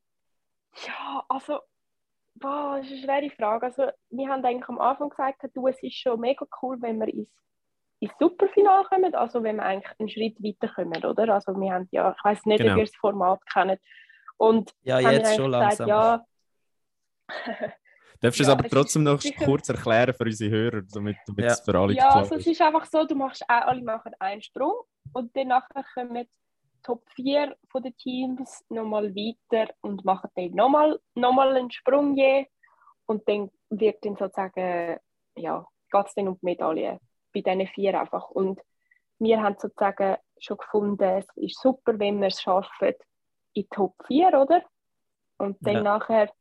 ja, also, boah, das ist eine schwere Frage. Also, wir haben eigentlich am Anfang gesagt, du, es ist schon mega cool, wenn wir ins, ins Superfinale kommen, also wenn wir eigentlich einen Schritt weiterkommen, oder? Also wir haben ja, ich weiß nicht, Genau. ob ihr das Format kennt. Und Ja, jetzt schon gesagt, langsam. ja, Darfst du es Ja, aber es trotzdem ist noch sicher- kurz erklären für unsere Hörer, damit, damit Ja. es für alle ja klar also es ist? ist einfach so, du machst, auch- alle machen einen Sprung und dann nachher kommen Top 4 von den Teams nochmal weiter und machen dann nochmal noch mal einen Sprung je und dann wird dann sozusagen, ja, geht es dann um die Medaille bei diesen vier einfach und wir haben sozusagen schon gefunden, es ist super, wenn wir es schaffen in Top 4, oder? Und dann Ja. nachher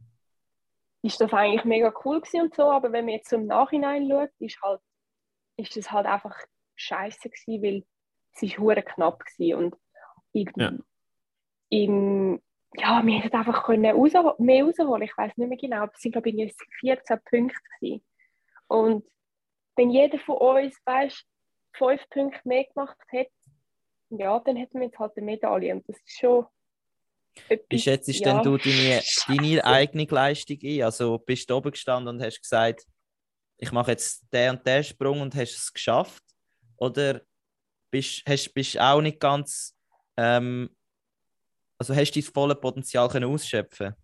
ist das eigentlich mega cool gewesen und so, aber wenn man jetzt im Nachhinein schaut, ist halt ist es halt einfach scheiße gewesen, weil es ist hure knapp gewesen und im, Ja. im ja, wir hätten einfach können raus, mehr rausholen. Ich weiß nicht mehr genau, aber es sind glaube ich irgendwie 14 Punkte gewesen. Und wenn jeder von uns, weißt, fünf Punkte mehr gemacht hätte, ja, dann hätten wir jetzt halt eine Medaille und das ist schon etwas, Wie schätzt ja, denn du deine, deine eigene Leistung ein? Also bist du oben gestanden und hast gesagt, ich mache jetzt den und den Sprung und hast es geschafft? Oder bist du bist auch nicht ganz, ähm, also hast du dein volles Potenzial können ausschöpfen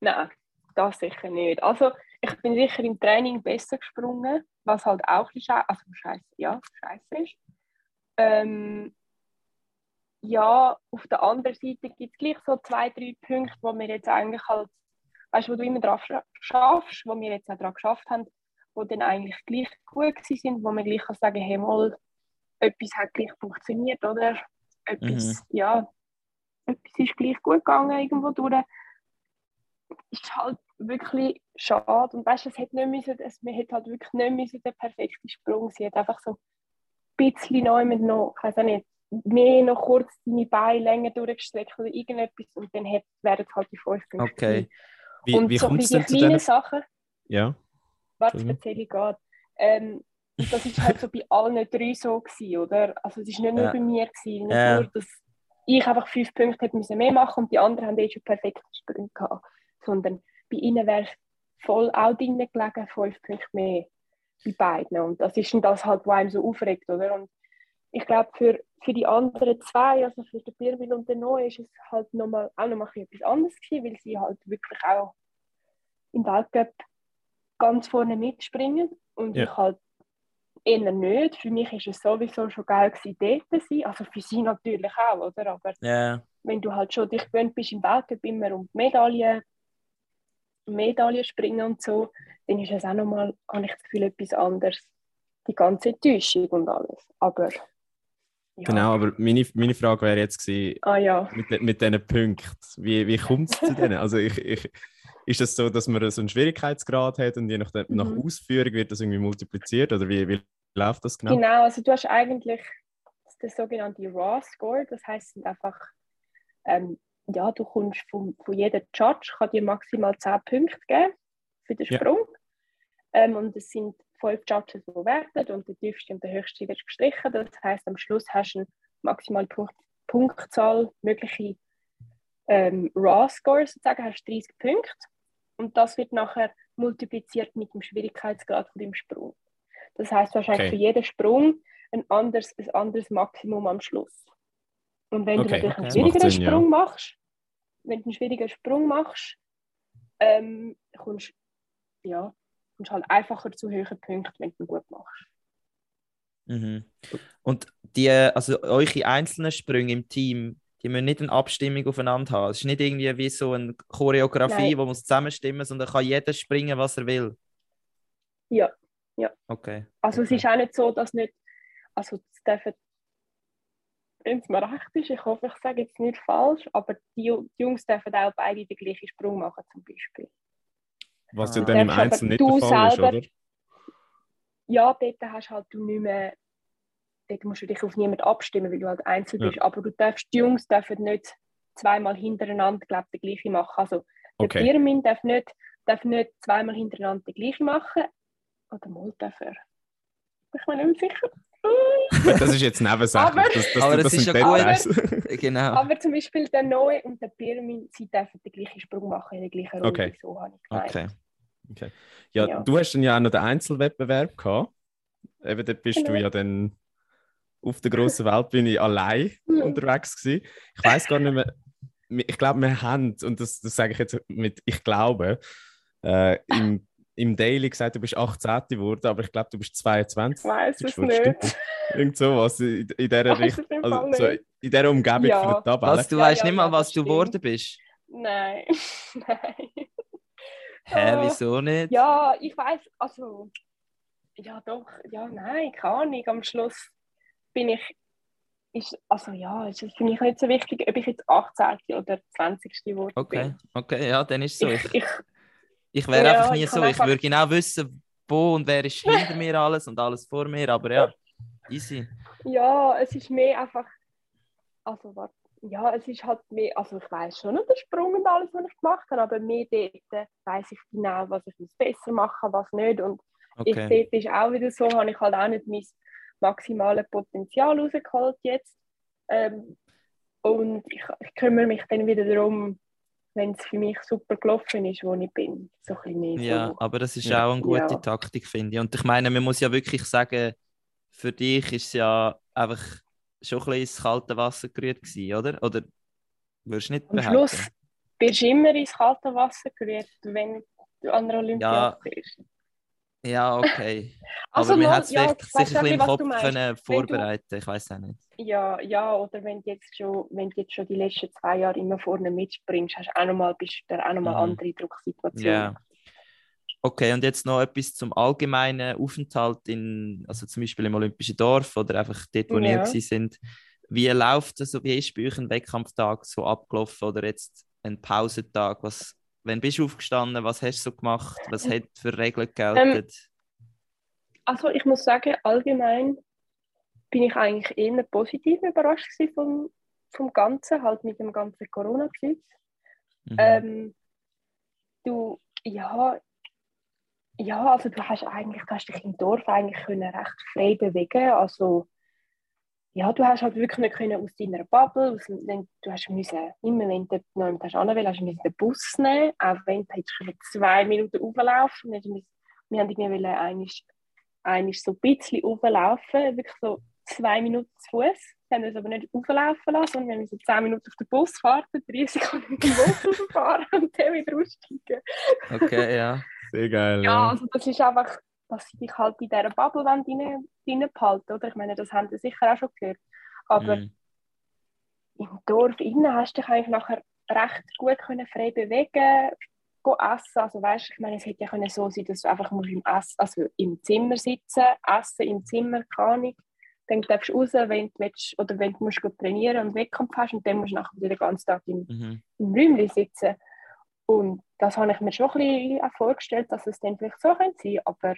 Nein, das sicher nicht. Also, ich bin sicher im Training besser gesprungen, was halt auch scheiße, also scheiße, ja, scheiße ist. Ähm, ja, auf der anderen Seite gibt es gleich so zwei, drei Punkte, wo wir jetzt eigentlich halt, weißt du, wo du immer drauf scha- schaffst, wo wir jetzt auch daran geschafft haben, wo dann eigentlich gleich gut sind, wo man gleich kann sagen, hey, mal, etwas hat gleich funktioniert, oder? Etwas, ja, etwas ist gleich gut gegangen irgendwo durch ist halt wirklich schade. Und weißt du, es hätte nicht müssen, es, man hätte halt wirklich nicht müssen der perfekte Sprung sein. hat einfach so ein bisschen neu mit noch, ich weiß auch nicht, mehr noch kurz deine Beine länger durchgestreckt oder irgendetwas und dann wären es halt die fünf. Okay. Wie, und wie so kommt es denn zu kleinen diesen... Sachen, Ja, Entschuldigung. erzähle ich gerade. Ähm, und das ist halt so bei allen drei so gewesen, oder? Also es ist nicht nur Ja. bei mir gewesen, nicht Ja. nur, dass ich einfach fünf Punkte hätte müssen mehr machen und die anderen haben eh schon perfekte Sprünge gehabt, sondern bei ihnen wäre es voll auch drin gelegen, fünf Punkte mehr bei beiden. Und das ist dann das halt, was einem so aufregt, oder? Und ich glaube, für, für die anderen zwei, also für den Birwil und den Noah, ist es halt noch mal, auch nochmal etwas anderes gewesen, weil sie halt wirklich auch im Weltcup ganz vorne mitspringen und Ja. ich halt eher nicht. Für mich ist es sowieso schon geil gewesen, dort zu sein, also für sie natürlich auch, oder? Aber Ja, wenn du halt schon dich gewöhnt bist im Weltcup immer um die Medaillen, Medaillen springen und so, dann ist es auch nochmal, habe ich das Gefühl, etwas anderes. die ganze Enttäuschung und alles. Aber ja. Genau, aber meine, meine Frage wäre jetzt gewesen, ah, ja. mit, mit diesen Punkten, wie, wie kommt es zu denen? Also ich, ich, ist es das so, dass man so einen Schwierigkeitsgrad hat und je nach, mhm. nach Ausführung wird das irgendwie multipliziert oder wie, wie läuft das genau? Genau, also du hast eigentlich das sogenannte Raw-Score, das heißt einfach, ähm, ja, du kommst von, von jedem Judge, kann dir maximal 10 Punkte geben für den Sprung. Ja. Ähm, und es sind fünf Judges, die werden und der tiefste und der höchste wird gestrichen. Das heißt, am Schluss hast du eine maximale Punkt Punktzahl, mögliche ähm, Raw-Scores sozusagen, hast 30 Punkte. Und das wird nachher multipliziert mit dem Schwierigkeitsgrad von dem Sprung. Das heißt wahrscheinlich okay. für jeden Sprung ein anderes, ein anderes Maximum am Schluss. Und wenn okay. du natürlich einen schwierigeren Sinn, Sprung ja. machst, wenn du einen schwierigen Sprung machst, ähm, kommst, ja, kommst halt einfacher zu höheren Punkten, wenn du ihn gut machst. Mhm. Und die, also eure einzelnen Sprünge im Team, die müssen nicht eine Abstimmung aufeinander haben. Es ist nicht irgendwie wie so eine Choreografie, Nein. wo muss zusammenstimmen, sondern kann jeder springen, was er will. Ja, ja. Okay. Also okay. es ist auch nicht so, dass nicht, also es dürfen, wenn es mir recht ist, ich hoffe, ich sage jetzt nicht falsch, aber die, die Jungs dürfen auch beide den gleichen Sprung machen zum Beispiel. Was ja dann im Einzelnen nicht der Fall selber, ist, oder? Ja, dort hast halt du nicht mehr, dort musst du dich auf niemanden abstimmen, weil du halt einzeln ja. bist, aber du darfst, die Jungs dürfen nicht zweimal hintereinander, glaube den gleichen machen. Also okay. der Firmin darf nicht, darf nicht zweimal hintereinander den gleichen machen, oder mal dafür. Ich bin mir nicht sicher. das ist jetzt Nebensache. Aber das, das, aber das, das ist ja gut. genau. Aber zum Beispiel der Noe und der Pirmin, sie dürfen den gleichen Sprung machen in der gleichen Runde. Okay. So habe ich Okay. okay. Ja, ja, du hast dann ja auch noch den Einzelwettbewerb gehabt. Eben, dort bist genau. du ja dann auf der grossen Weltbühne allein unterwegs gewesen. Ich weiß gar nicht mehr. Ich glaube, wir haben, und das, das sage ich jetzt mit ich glaube, äh, im im Daily gesagt, du bist 18 geworden, aber ich glaube, du bist 22. Ich weiß es nicht. Irgend sowas in, in dieser Richtung. Also, so in dieser Umgebung ja. von der Tabelle. Was, du ja, weißt ja, nicht mal, was du geworden bist? Nein. Nein. Hä, wieso nicht? Ja, ich weiß, also. Ja, doch. Ja, nein, keine Ahnung. Am Schluss bin ich. Ist, also ja, ist für mich nicht so wichtig, ob ich jetzt 18. oder 20. geworden okay. bin. Okay, ja, dann ist es so. Ich, ich, ich wäre ja, einfach nie ich so. Ich würde genau wissen, wo und wer ist hinter mir alles und alles vor mir, aber ja, easy. Ja, es ist mehr einfach. Also, warte. Ja, es ist halt mehr. Also, ich weiß schon der Sprung und alles, was ich gemacht habe, aber mehr dort weiß ich genau, was ich besser machen was nicht. Und okay. ich sehe, es ist auch wieder so, habe ich halt auch nicht mein maximales Potenzial rausgeholt jetzt. Ähm, und ich, ich kümmere mich dann wieder darum, wenn es für mich super gelaufen ist, wo ich bin. So ein mehr ja, so. aber das ist ja. auch eine gute ja. Taktik, finde ich. Und ich meine, man muss ja wirklich sagen, für dich ist es ja einfach schon ein bisschen ins kalte Wasser gerührt gewesen, oder? Oder würdest du nicht Am behaupten? Schluss bist du immer ins kalte Wasser gerührt, wenn du an der Olympiade ja. bist. Ja, okay. also Aber man hat es ja, sich ein bisschen im Kopf können vorbereiten du, ich weiß auch nicht. Ja, ja, oder wenn du jetzt schon, wenn du jetzt schon die letzten zwei Jahre immer vorne mitspringst, hast du auch nochmal, bist du auch nochmal mhm. andere Drucksituationen. Ja. Okay, und jetzt noch etwas zum allgemeinen Aufenthalt in, also zum Beispiel im Olympischen Dorf oder einfach dort, wo ja. sind. Wie läuft das, wie ist bei euch ein Wettkampftag so abgelaufen oder jetzt ein Pausentag? Was, wenn bist du aufgestanden, was hast du so gemacht? Was hat für Regeln gelten? Ähm, also ich muss sagen, allgemein bin ich eigentlich eher positiv überrascht vom, vom Ganzen, halt mit dem ganzen Corona-Geschichte. Mhm. Ähm, du, ja, ja, also du hast eigentlich, du hast dich im Dorf eigentlich können recht frei bewegen, also ja, du hast halt wirklich nicht können aus deiner Bubble, aus, du hast müssen, immer wenn du noch jemand hast anwählen, hast du den Bus nehmen, auch wenn du jetzt zwei Minuten auflaufen, wir, wir haben irgendwie eigentlich, eigentlich so ein bisschen auflaufen, wirklich so zwei Minuten zu Fuß. Wir haben uns aber nicht auflaufen lassen, sondern wir müssen zehn Minuten auf den Bus fahren, 30 Sekunden mit dem Bus fahren und dann wieder aussteigen. Okay, ja. Sehr geil. Ja, ja, also das ist einfach dass sie dich halt in dieser Bubble rein, rein behalten, oder? Ich meine, das haben sie sicher auch schon gehört. Aber mm. im Dorf innen hast du dich eigentlich nachher recht gut können frei bewegen essen. Also weißt, ich meine, es hätte ja können so sein, dass du einfach musst im, Essen, also im Zimmer sitzen, essen im Zimmer, keine Ahnung. Dann darfst du raus, wenn du willst, oder wenn du musst trainieren und Wettkampf hast und dann musst du nachher den ganzen Tag im, mhm. im Räumchen sitzen. Und das habe ich mir schon ein bisschen vorgestellt, dass es dann vielleicht so sein könnte, aber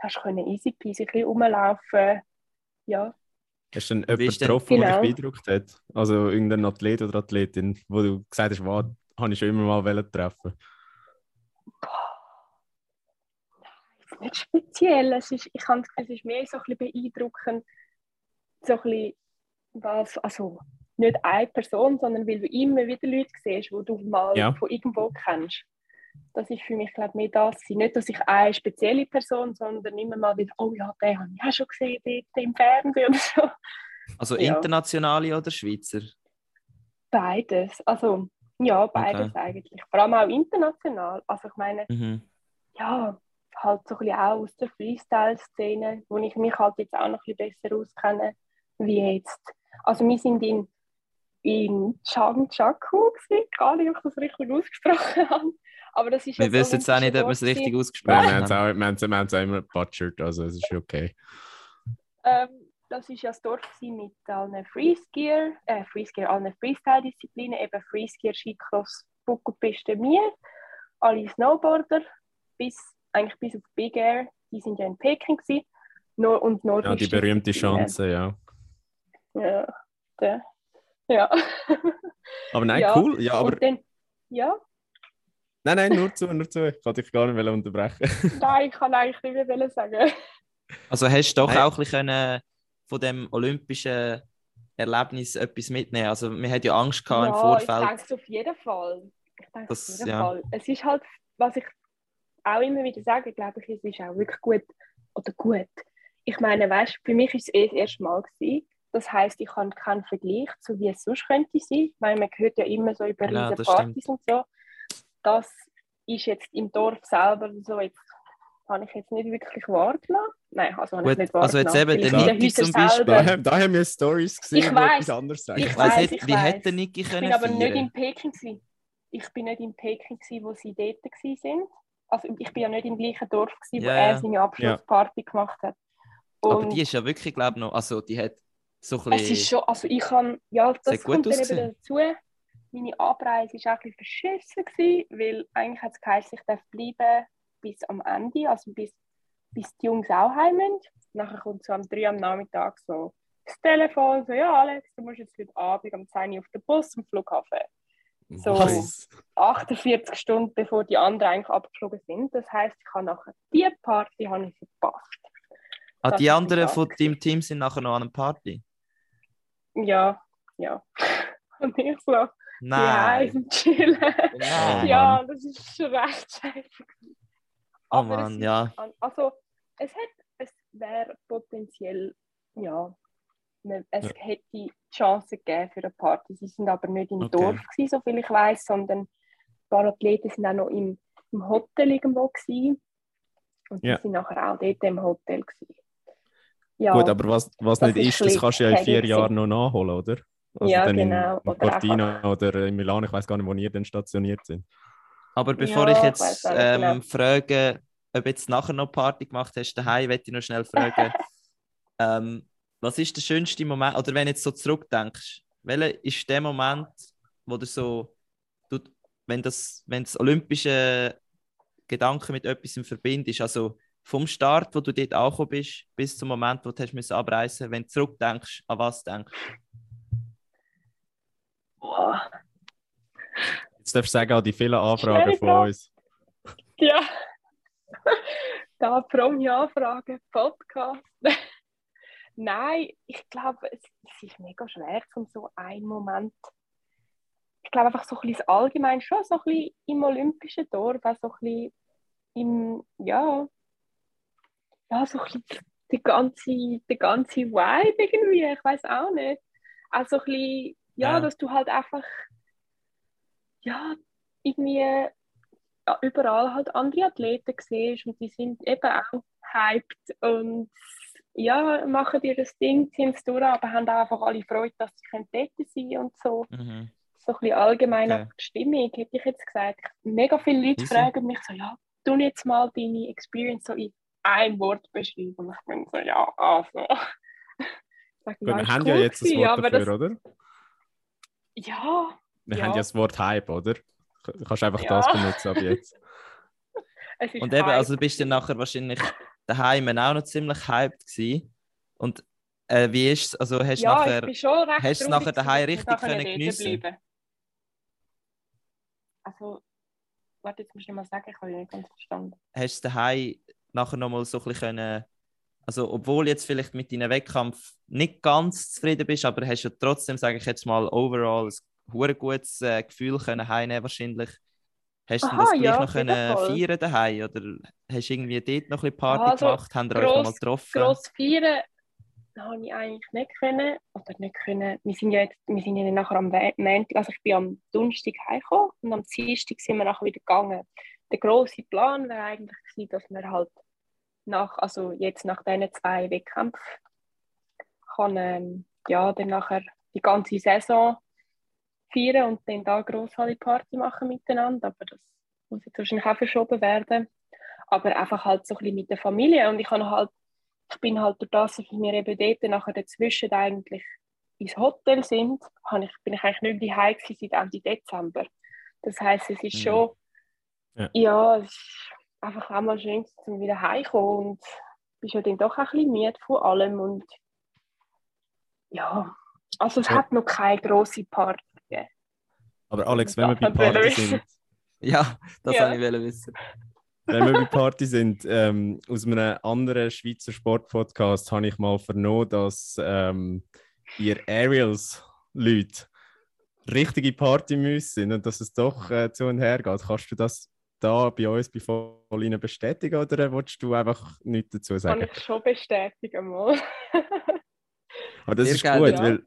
du hast easy peasy ein bisschen rumlaufen, ja. Hast du denn jemanden getroffen, genau. der dich beeindruckt hat? Also irgendein Athlet oder Athletin, wo du gesagt hast, wow, habe ich schon immer mal treffen Nein, nicht speziell. Es ist, ich habe es ist mehr so ein bisschen beeindruckend, so ein bisschen, was, also nicht eine Person, sondern weil du immer wieder Leute siehst, die du mal ja. von irgendwo kennst. Das ist für mich, glaube ich, mehr das. Nicht, dass ich eine spezielle Person, sondern immer mal wieder, oh ja, den habe ich auch schon gesehen dort im Fernsehen oder so. Also ja. internationale oder Schweizer? Beides. Also ja, beides okay. eigentlich. Vor allem auch international. Also ich meine, mhm. ja, halt so ein bisschen auch aus der Freestyle-Szene, wo ich mich halt jetzt auch noch ein bisschen besser auskenne, wie jetzt. Also wir sind in, in Changchaku nicht, ob ich das richtig ausgesprochen habe. Aber das ist Wir wissen jetzt auch nicht, ob wir es richtig ausgesprochen haben. Wir haben es auch immer butchered, also es ist okay. Ähm, das war ja das Dorf mit allen Freeskier, äh, Freeskier, allen Freestyle-Disziplinen, eben Freeskier, Skicross, Buckelpiste, mir, alle Snowboarder, bis, eigentlich bis auf Big Air, die sind ja in Peking gewesen. Nor und Nord ja, die berühmte Chance, ja. Ja, der, ja. aber nein, ja. cool, ja, aber... Dann, ja. Nein, nein, nur zu, nur zu. Ich wollte dich gar nicht unterbrechen. nein, ich kann eigentlich nicht mehr sagen. Also hast du doch nein. auch ein bisschen von dem olympischen Erlebnis etwas mitnehmen? Also wir hatten ja Angst gehabt ja, im Vorfeld. Ich denke es auf jeden Fall. Ich denke das, auf jeden ja. Fall. Es ist halt, was ich auch immer wieder sage, glaube ich, es ist auch wirklich gut oder gut. Ich meine, weißt, für mich ist es eh das erste Mal gewesen. Das heißt, ich habe keinen Vergleich zu wie es sonst könnte sein, weil man hört ja immer so über ja, Partys und so. Das ist jetzt im Dorf selber so jetzt habe ich jetzt nicht wirklich wahrgenommen. Nein, also habe ich nicht wahrgenommen. Also jetzt eben der Niki zum Beispiel. Da, da, haben wir Stories gesehen, ich weiss, etwas anderes sagen. Ich, weiß nicht, wie hätte der Niki können Ich bin aber nicht in Peking gewesen. Ich bin nicht in Peking gewesen, wo sie dort waren. Also ich bin ja nicht im gleichen Dorf gewesen, ja, wo er seine Abschlussparty ja. gemacht hat. Und aber die ist ja wirklich, glaube ich, noch, also die hat so ein bisschen... Es ist schon, also ich kann, ja, das kommt dann eben dazu. Meine Abreise war auch ein bisschen verschissen, gewesen, weil eigentlich hat es geheißen, ich darf bleiben bis am Ende, also bis, bis die Jungs auch heim sind. Nachher kommt so am 3 am Nachmittag so das Telefon, so, ja Alex, du musst jetzt heute Abend um 10 Uhr auf den Bus zum Flughafen. So Was? 48 Stunden bevor die anderen eigentlich abgeflogen sind. Das heißt, ich habe nachher die Party habe ich verpasst. Ah, die anderen von deinem Team sind nachher noch an einer Party? Ja, ja. Und ich so, Nein. Ja, chillen. Nein. Ja, das ist schon recht scheiße. Oh Mann, ja. Also, es, es wäre potenziell, ja, ne, es ja. hätte Chancen gegeben für eine Party. Sie sind aber nicht im okay. Dorf, gewesen, so viel ich weiß, sondern ein paar Athleten sind auch noch im, im Hotel irgendwo. Gewesen. Und ja. die sind nachher auch dort im Hotel. Gewesen. Ja, Gut, aber was, was nicht ist, das kannst du ja in vier Jahren noch nachholen, oder? Also ja, genau. In, in Cortina oder, oder in Milan, ich weiß gar nicht, wo ihr denn stationiert sind. Aber bevor ja, ich jetzt ähm, genau. frage, ob jetzt nachher noch Party gemacht hast daheim, möchte ich noch schnell fragen. ähm, was ist der schönste Moment, oder wenn du jetzt so zurückdenkst, welcher ist der Moment, wo du so, du, wenn, das, wenn das olympische Gedanken mit etwas verbindest, also vom Start, wo du dort angekommen bist, bis zum Moment, wo du hast abreisen musst, wenn du zurückdenkst, an was denkst Boah. Jetzt darfst du sagen, an die vielen Anfragen von uns. Ja. da Promi-Anfragen, Podcast. Nein, ich glaube, es, es, ist mega schwer, um so einen Moment. Ich glaube einfach so ein bisschen allgemein schon so ein bisschen im olympischen Dorf, auch so ein bisschen im, ja, ja, so ein bisschen die ganze, die ganze Vibe irgendwie, ich weiß auch nicht. Auch so ein bisschen, ja, ja, dass du halt einfach, ja, irgendwie überall halt andere Athleten siehst und die sind eben auch hyped und ja, machen dir das Ding, ziehen es durch, aber haben auch einfach alle Freude, dass sie dort sein und so. Mhm. So so ein bisschen allgemein okay. die Stimmung, hätte ich jetzt gesagt. Mega viele Leute Easy. fragen mich so, ja, tu jetzt mal deine Experience so in ein Wort beschreiben. Und ich bin so, ja, also. Sag, ja, wir haben cool ja jetzt das Wort dafür, das... oder? Ja. Wir ja. haben ja das Wort Hype, oder? Du kannst einfach ja. das benutzen ab jetzt. Und eben, also bist du nachher wahrscheinlich daheim auch noch ziemlich hyped gewesen. Und äh, wie ist es? Also hast du ja, nachher, hast nachher daheim richtig können geniessen? Also, warte, jetzt musst du mal sagen, ich habe nicht ganz verstanden. Hast du daheim nachher nochmal so ein bisschen können, also obwohl jetzt vielleicht mit deinem Wettkampf nicht ganz zufrieden bist, aber hast du trotzdem, sage ich jetzt mal, overall ein gutes äh, Gefühl können heimnehmen wahrscheinlich. Hast du das gleich ja, noch können feiern daheim oder hast du irgendwie dort noch ein bisschen Party also, gemacht? Haben wir euch noch mal getroffen? Gross feiern habe ich eigentlich nicht können oder nicht können. Wir sind ja jetzt, wir sind ja nachher am Montag, also ich bin am Donnerstag heimgekommen und am Dienstag sind wir nachher wieder gegangen. Der große Plan wäre eigentlich gewesen, dass wir halt nach, also jetzt nach diesen zwei Wettkämpfen kann ähm, ja dann nachher die ganze Saison feiern und dann da große Party machen miteinander, aber das muss jetzt wahrscheinlich auch verschoben werden. Aber einfach halt so ein bisschen mit der Familie und ich habe halt ich bin halt durch das, dass wir eben dort nachher dazwischen eigentlich ins Hotel sind, ich, bin ich eigentlich nicht mehr daheim seit Ende Dezember. Das heisst, es ist mhm. schon, ja. ja, es ist einfach auch mal schön, um wieder heimzukommen und bist ja dann doch ein bisschen müde von allem und ja, also es ja. hat noch keine grosse Party gegeben. Aber Alex, wenn wir bei Party sind... ja, das ja. wollte ich wissen wenn wir bei Party sind, ähm, aus einem anderen Schweizer Sportpodcast habe ich mal vernommen, dass ähm, ihr Aerials-Leute richtige Partymüsse sind und dass es doch äh, zu und her geht. Kannst du das da bei uns bei Volline bestätigen oder willst du einfach nichts dazu sagen? Kann ich schon bestätigen, mal. Aber das Sehr ist gut, ja. weil...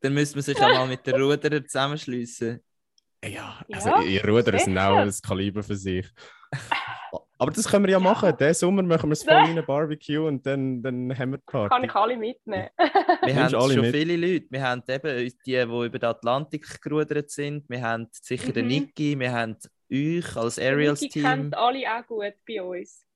Dann müssen wir sich ja mal mit den Ruderer zusammenschließen. Ja, also ja, ihr Ruder sind auch ein Kaliber für sich. Aber das können wir ja machen. Diesen Sommer machen wir es voll in Barbecue und dann, dann haben wir die Party. Kann ich alle mitnehmen. wir haben schon mit. viele Leute. Wir haben eben die, die über den Atlantik gerudert sind. Wir haben sicher mhm. den Niki, wir haben euch als Aerials-Team. kennt alle auch gut bei uns.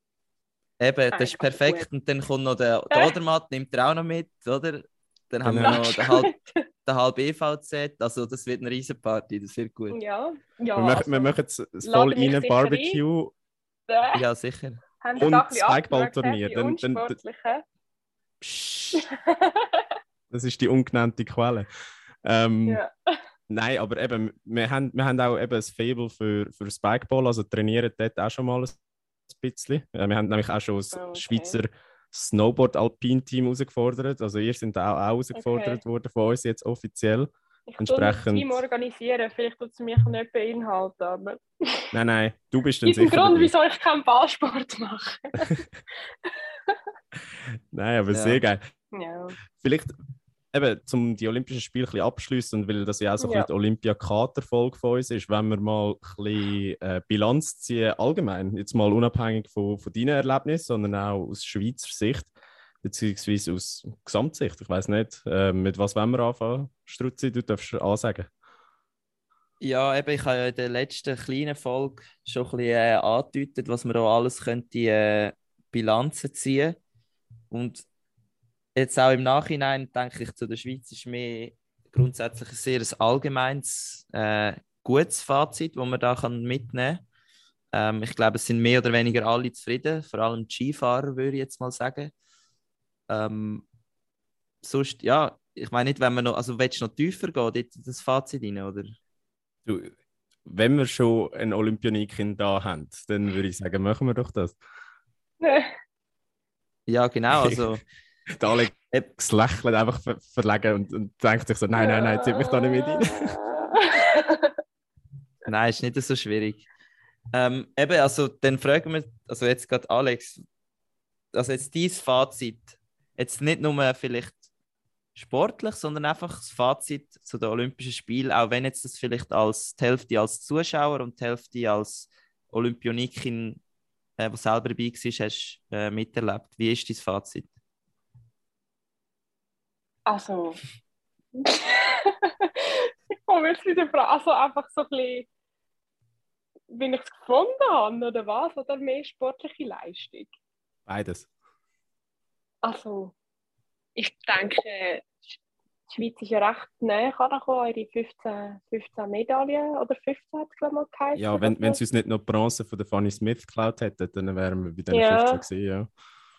Eben, das ist perfekt. Und dann kommt noch der, der Odermatt, nimmt er auch noch mit, oder? Dann haben wir noch den halb, den halb EVZ. Also, das wird eine riesen Party, das wird gut. Ja, ja. Wir, also, machen, wir machen jetzt voll rein Barbecue. Ein. Ja, sicher. Haben und Spikeball-Turnier. Dann, dann, dann, das ist die ungenannte Quelle. Ähm, ja. Nein, aber eben, wir haben, wir haben auch eben ein Fable für, für Spikeball, also trainieren dort auch schon mal ein bisschen. Wir haben nämlich auch schon das oh, okay. Schweizer Snowboard-Alpin-Team herausgefordert. Also ihr sind auch, auch herausgefordert okay. worden von uns jetzt offiziell. Ich Entsprechend... ein Team organisieren, vielleicht tut es mich nicht beinhalten, aber... Nein, nein, du bist dann sicher... Grund, wieso ich keinen Ballsport mache. nein, aber ja. sehr geil. Ja. Vielleicht eben, um die Olympischen Spiele ein abschließen und weil das ja auch so ja. ein Olympia-Katerfolge von uns ist, wenn wir mal ein bisschen äh, Bilanz ziehen, allgemein, jetzt mal unabhängig von, von deinen Erlebnissen, sondern auch aus Schweizer Sicht, beziehungsweise aus Gesamtsicht. Ich weiß nicht, äh, mit was wollen wir anfangen? Struzzi, du darfst ansagen. Ja, eben, ich habe ja in der letzten kleinen Folge schon ein bisschen äh, angedeutet, was man da alles könnte äh, Bilanzen ziehen. Und jetzt auch im Nachhinein denke ich, zu der Schweiz ist mir grundsätzlich ein sehr allgemeines, äh, gutes Fazit, das man da kann mitnehmen kann. Ähm, ich glaube, es sind mehr oder weniger alle zufrieden, vor allem die Skifahrer, würde ich jetzt mal sagen. Ähm, sonst, ja, ich meine nicht, wenn man noch, also willst du noch tiefer gehen, in das Fazit rein, oder? Du, wenn wir schon eine Olympionikin da haben, dann würde ich sagen, machen wir doch das. ja, genau, also der Alex lächelt einfach ver verlegen und, und denkt sich so, nein, nein, nein, zieht mich da nicht mit rein. nein, ist nicht so schwierig. Ähm, eben, also dann fragen wir, also jetzt gerade Alex, also jetzt dein Fazit, jetzt nicht nur vielleicht sportlich, sondern einfach das Fazit zu den Olympischen Spielen, auch wenn jetzt das vielleicht als die Hälfte als Zuschauer und die Hälfte als Olympionikin, äh, die selber dabei war, hast äh, miterlebt. Wie ist dein Fazit? Also, ich willst du wieder fragen? Also einfach so ein bisschen, wie ich es gefunden habe, oder was? Oder mehr sportliche Leistung? Beides. Also, ich denke, die Schweiz ist ja recht näher angekommen, ihre 15, 15 Medaillen oder 15 hat es glaube ich mal geheißen. Ja, wenn, wenn sie uns nicht noch Bronze von der Fanny Smith geklaut hätten, dann wären wir bei den Ja. 15 gewesen, ja.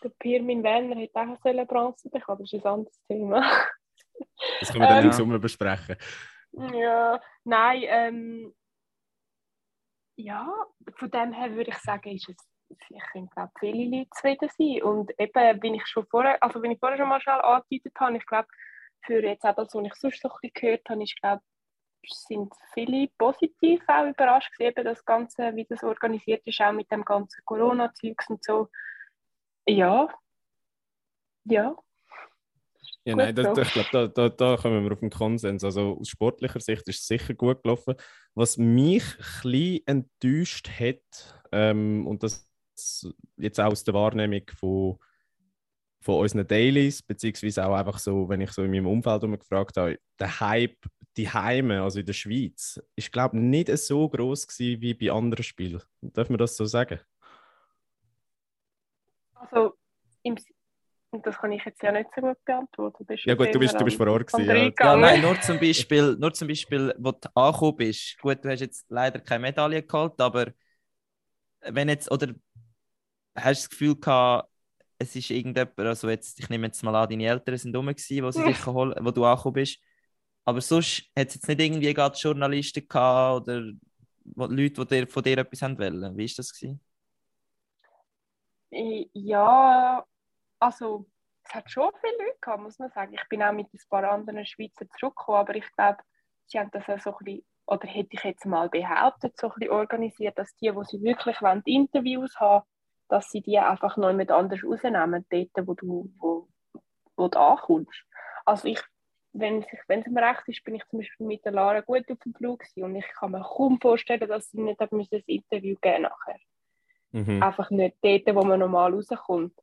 Der Pirmin Werner hätte auch sollen Bronze bekommen, das ist ein anderes Thema. Das können wir dann Ähm. im Sommer besprechen. Ja, nein, ähm, ja, von dem her würde ich sagen, ist es, ich glaube viele Leute zufrieden sein. Und eben, wie ich schon vorher, also wenn ich vorher schon mal schnell angedeutet habe, ich glaube, für jetzt auch das, was ich sonst bisschen gehört habe, ist, glaube sind viele positiv auch überrascht gewesen, eben das Ganze, wie das organisiert ist, auch mit dem ganzen Corona-Zeugs und so. Ja, ja, Ja, nein, das, ich glaube, da, da, da kommen wir auf den Konsens. Also aus sportlicher Sicht ist es sicher gut gelaufen. Was mich ein bisschen enttäuscht hat, ähm, und das jetzt auch aus der Wahrnehmung von, von unseren Dailies, beziehungsweise auch einfach so, wenn ich so in meinem Umfeld gefragt habe, der Hype, die Heime, also in der Schweiz, ist, glaube ich, nicht so groß gewesen wie bei anderen Spielen. Darf man das so sagen? Also im, und das kann ich jetzt ja nicht so gut beantworten. Ja gut, du bist, du bist vor Ort gewesen. Ja. Ja, nein, nur zum Beispiel, nur zum Beispiel, wo du angekommen bist. Gut, du hast jetzt leider keine Medaille geholt, aber wenn jetzt, oder hast du das Gefühl gehabt, es ist irgendjemand, also jetzt, ich nehme jetzt mal an, deine Eltern sind rum gewesen, wo, sie dich geholt, wo du angekommen bist. Aber sonst hat es jetzt nicht irgendwie gerade Journalisten gehabt oder Leute, die dir, von dir etwas haben wollen. Wie war das? Gewesen? Ja, also es hat schon viele Leute gehabt, muss man sagen. Ich bin auch mit ein paar anderen Schweizer zurückgekommen, aber ich glaube, sie haben das auch so ein bisschen, oder hätte ich jetzt mal behauptet, so ein bisschen organisiert, dass die, wo sie wirklich wollen, Interviews haben, dass sie die einfach noch mit anders rausnehmen, dort, wo du, wo, wo du ankommst. Also ich, wenn es, wenn es mir recht ist, bin ich zum Beispiel mit der Lara gut auf dem Flug und ich kann mir kaum vorstellen, dass sie nicht ein Interview geben nachher Mhm. einfach nicht dort, wo man normal rauskommt.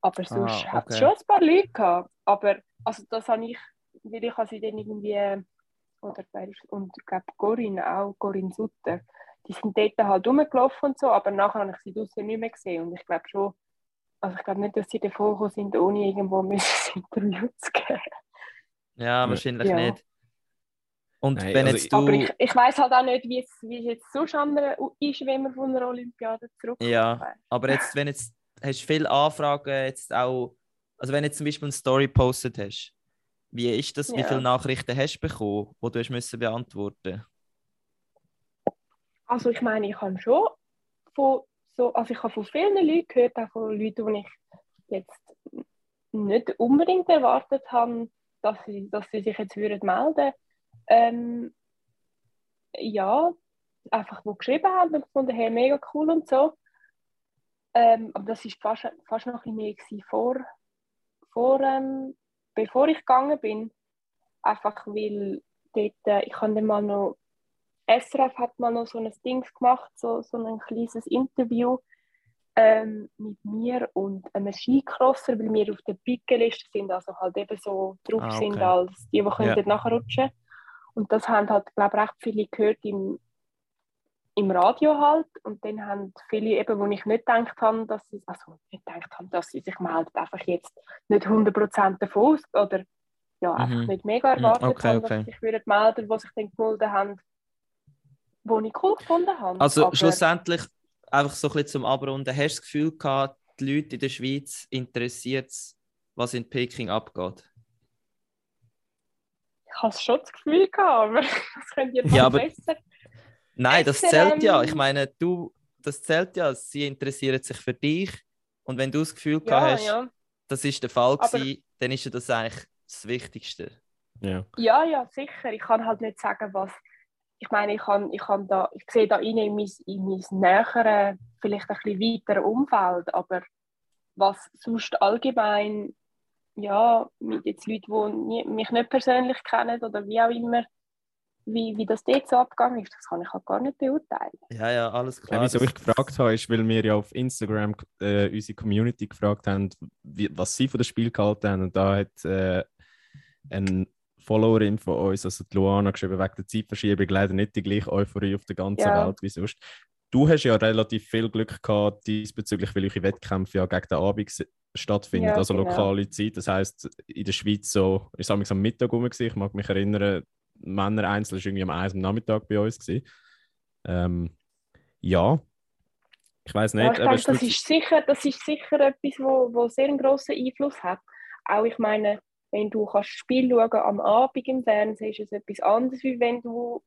Aber sonst Ah, hat es okay. schon ein paar Leute gehabt. Aber also das habe ich, weil ich sie dann irgendwie, oder und ich glaube Corinne auch, Corinne Sutter, die sind dort halt rumgelaufen und so, aber nachher habe ich sie draußen nicht mehr gesehen. Und ich glaube schon, also ich glaube nicht, dass sie davor gekommen sind, ohne irgendwo ein Interview zu geben. Ja, wahrscheinlich Ja. nicht. Und Nein, wenn also jetzt ich- du. Aber ich, ich weiß halt auch nicht, wie es, wie es jetzt sonst andere ist, wenn man von einer Olympiade zurückkommt. Ja, aber jetzt, wenn jetzt hast du viele Anfragen, jetzt auch, also wenn du jetzt zum Beispiel eine Story postet hast, wie ist das, wie Ja. viele Nachrichten hast du bekommen, die du hast müssen beantworten Also ich meine, ich habe schon von so, also ich habe von vielen Leuten gehört, auch von Leuten, die ich jetzt nicht unbedingt erwartet habe, dass sie, dass sie sich jetzt würden melden ähm, Ja, einfach wo geschrieben haben und gefunden, hey, mega cool und so. Ähm, aber das war fast, fast noch ein bisschen mehr vor, vor ähm, bevor ich gegangen bin. Einfach weil dort, äh, ich habe dann mal noch SRF hat mal noch so ein Ding gemacht, so, so ein kleines Interview ähm, mit mir und einem Skicrosser, weil wir auf der Pickeliste sind, also halt eben so drauf Ah, sind okay. als die, die können dort nachrutschen. Und das haben halt, glaube ich, recht viele gehört im, im Radio halt. Und dann haben viele eben, wo ich nicht gedacht habe, dass sie, also nicht gedacht haben, dass sie sich melden, einfach jetzt nicht 100% davon aus, oder ja, einfach Mhm. nicht mega Mhm, erwartet okay, haben, dass okay. sie sich würden melden, die sich dann gemeldet haben, wo ich cool gefunden habe. Also Aber- schlussendlich, einfach so ein bisschen zum Abrunden, hast du das Gefühl gehabt, die Leute in der Schweiz interessiert es, was in Peking abgeht? Ich habe schon das Gefühl gehabt, aber das könnt ihr Ja, aber- besser. Nein, das zählt ja. ähm, Ich meine, du, das zählt ja. Sie interessieren sich für dich. Und wenn du das Gefühl gehabt Ja, hast, ja. das ist der Fall Aber- gewesen, dann ist ja das eigentlich das Wichtigste. Ja. ja, ja, sicher. Ich kann halt nicht sagen, was. Ich meine, ich, kann, ich, kann da, ich sehe da rein in mein, in mein nähere, vielleicht ein bisschen weiteres Umfeld, aber was sonst allgemein, ja, mit jetzt Leuten, die mich nicht persönlich kennen oder wie auch immer, wie, wie das dort so abgegangen ist, das kann ich halt gar nicht beurteilen. Ja, ja, alles Ja, klar. wieso Das- ich gefragt habe, ist, weil wir ja auf Instagram äh, unsere Community gefragt haben, wie, was sie von dem Spiel gehalten haben. Und da hat äh, ein Followerin von uns, also die Luana, geschrieben, wegen der Zeitverschiebung leider nicht die gleiche Euphorie auf der ganzen Ja. Welt wie sonst. Du hast ja relativ viel Glück gehabt diesbezüglich, weil eure Wettkämpfe ja gegen den Abend s- stattfinden, Ja, also genau. lokale Zeit. Das heisst, in der Schweiz so, ich sage am Mittag rum, ich mag mich erinnern, Männer einzeln war irgendwie am 1 am Nachmittag bei uns. Gewesen. Ähm, ja, ich weiß nicht. Ja, ich aber denke, das ist sicher, das ist sicher etwas, wo, wo sehr einen grossen Einfluss hat. Auch ich meine, wenn du kannst Spiel schauen am Abend im Fernsehen, ist es etwas anderes, wie wenn du,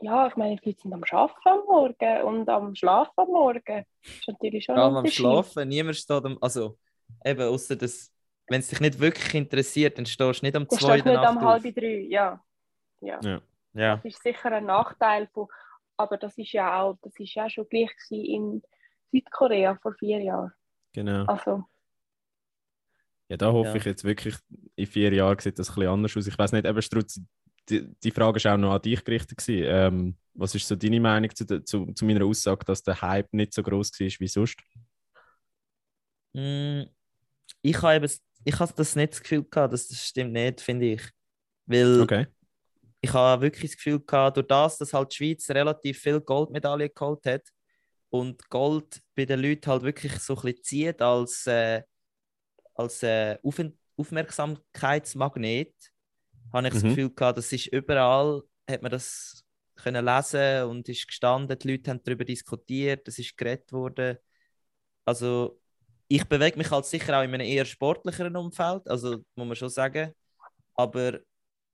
ja, ich meine, die Leute sind am Arbeiten am Morgen und am Schlafen am Morgen. Das ist natürlich schon Vor ein allem am. Schlafen, niemand steht am. Also, eben, außer dass, wenn es dich nicht wirklich interessiert, dann stehst du nicht um stehst in der nicht am Nacht halb auf. drei, ja. ja. Ja. Ja. Das ist sicher ein Nachteil von, aber das ist ja auch, das ist ja schon gleich in Südkorea vor vier Jahren. Genau. Also, Ja, da hoffe Ja. ich jetzt wirklich, in vier Jahren sieht das ein bisschen anders aus. Ich weiß nicht, eben Strutz, die, die Frage ist auch noch an dich gerichtet. Gewesen. Ähm, was ist so deine Meinung zu, der- zu, zu meiner Aussage, dass der Hype nicht so groß war wie sonst? Mm, Ich habe eben, ich habe das nicht das Gefühl gehabt, dass das stimmt nicht, finde ich. Weil Okay. ich habe wirklich das Gefühl gehabt, durch das, dass halt die Schweiz relativ viel Goldmedaillen geholt hat und Gold bei den Leuten halt wirklich so ein bisschen zieht als, äh, als äh, Auf Aufmerksamkeitsmagnet, habe ich das Mhm. Gefühl gehabt, das ist überall, hat man das können lesen und ist gestanden, die Leute haben darüber diskutiert, es ist geredet worden. Also ich bewege mich halt sicher auch in einem eher sportlicheren Umfeld, also muss man schon sagen. Aber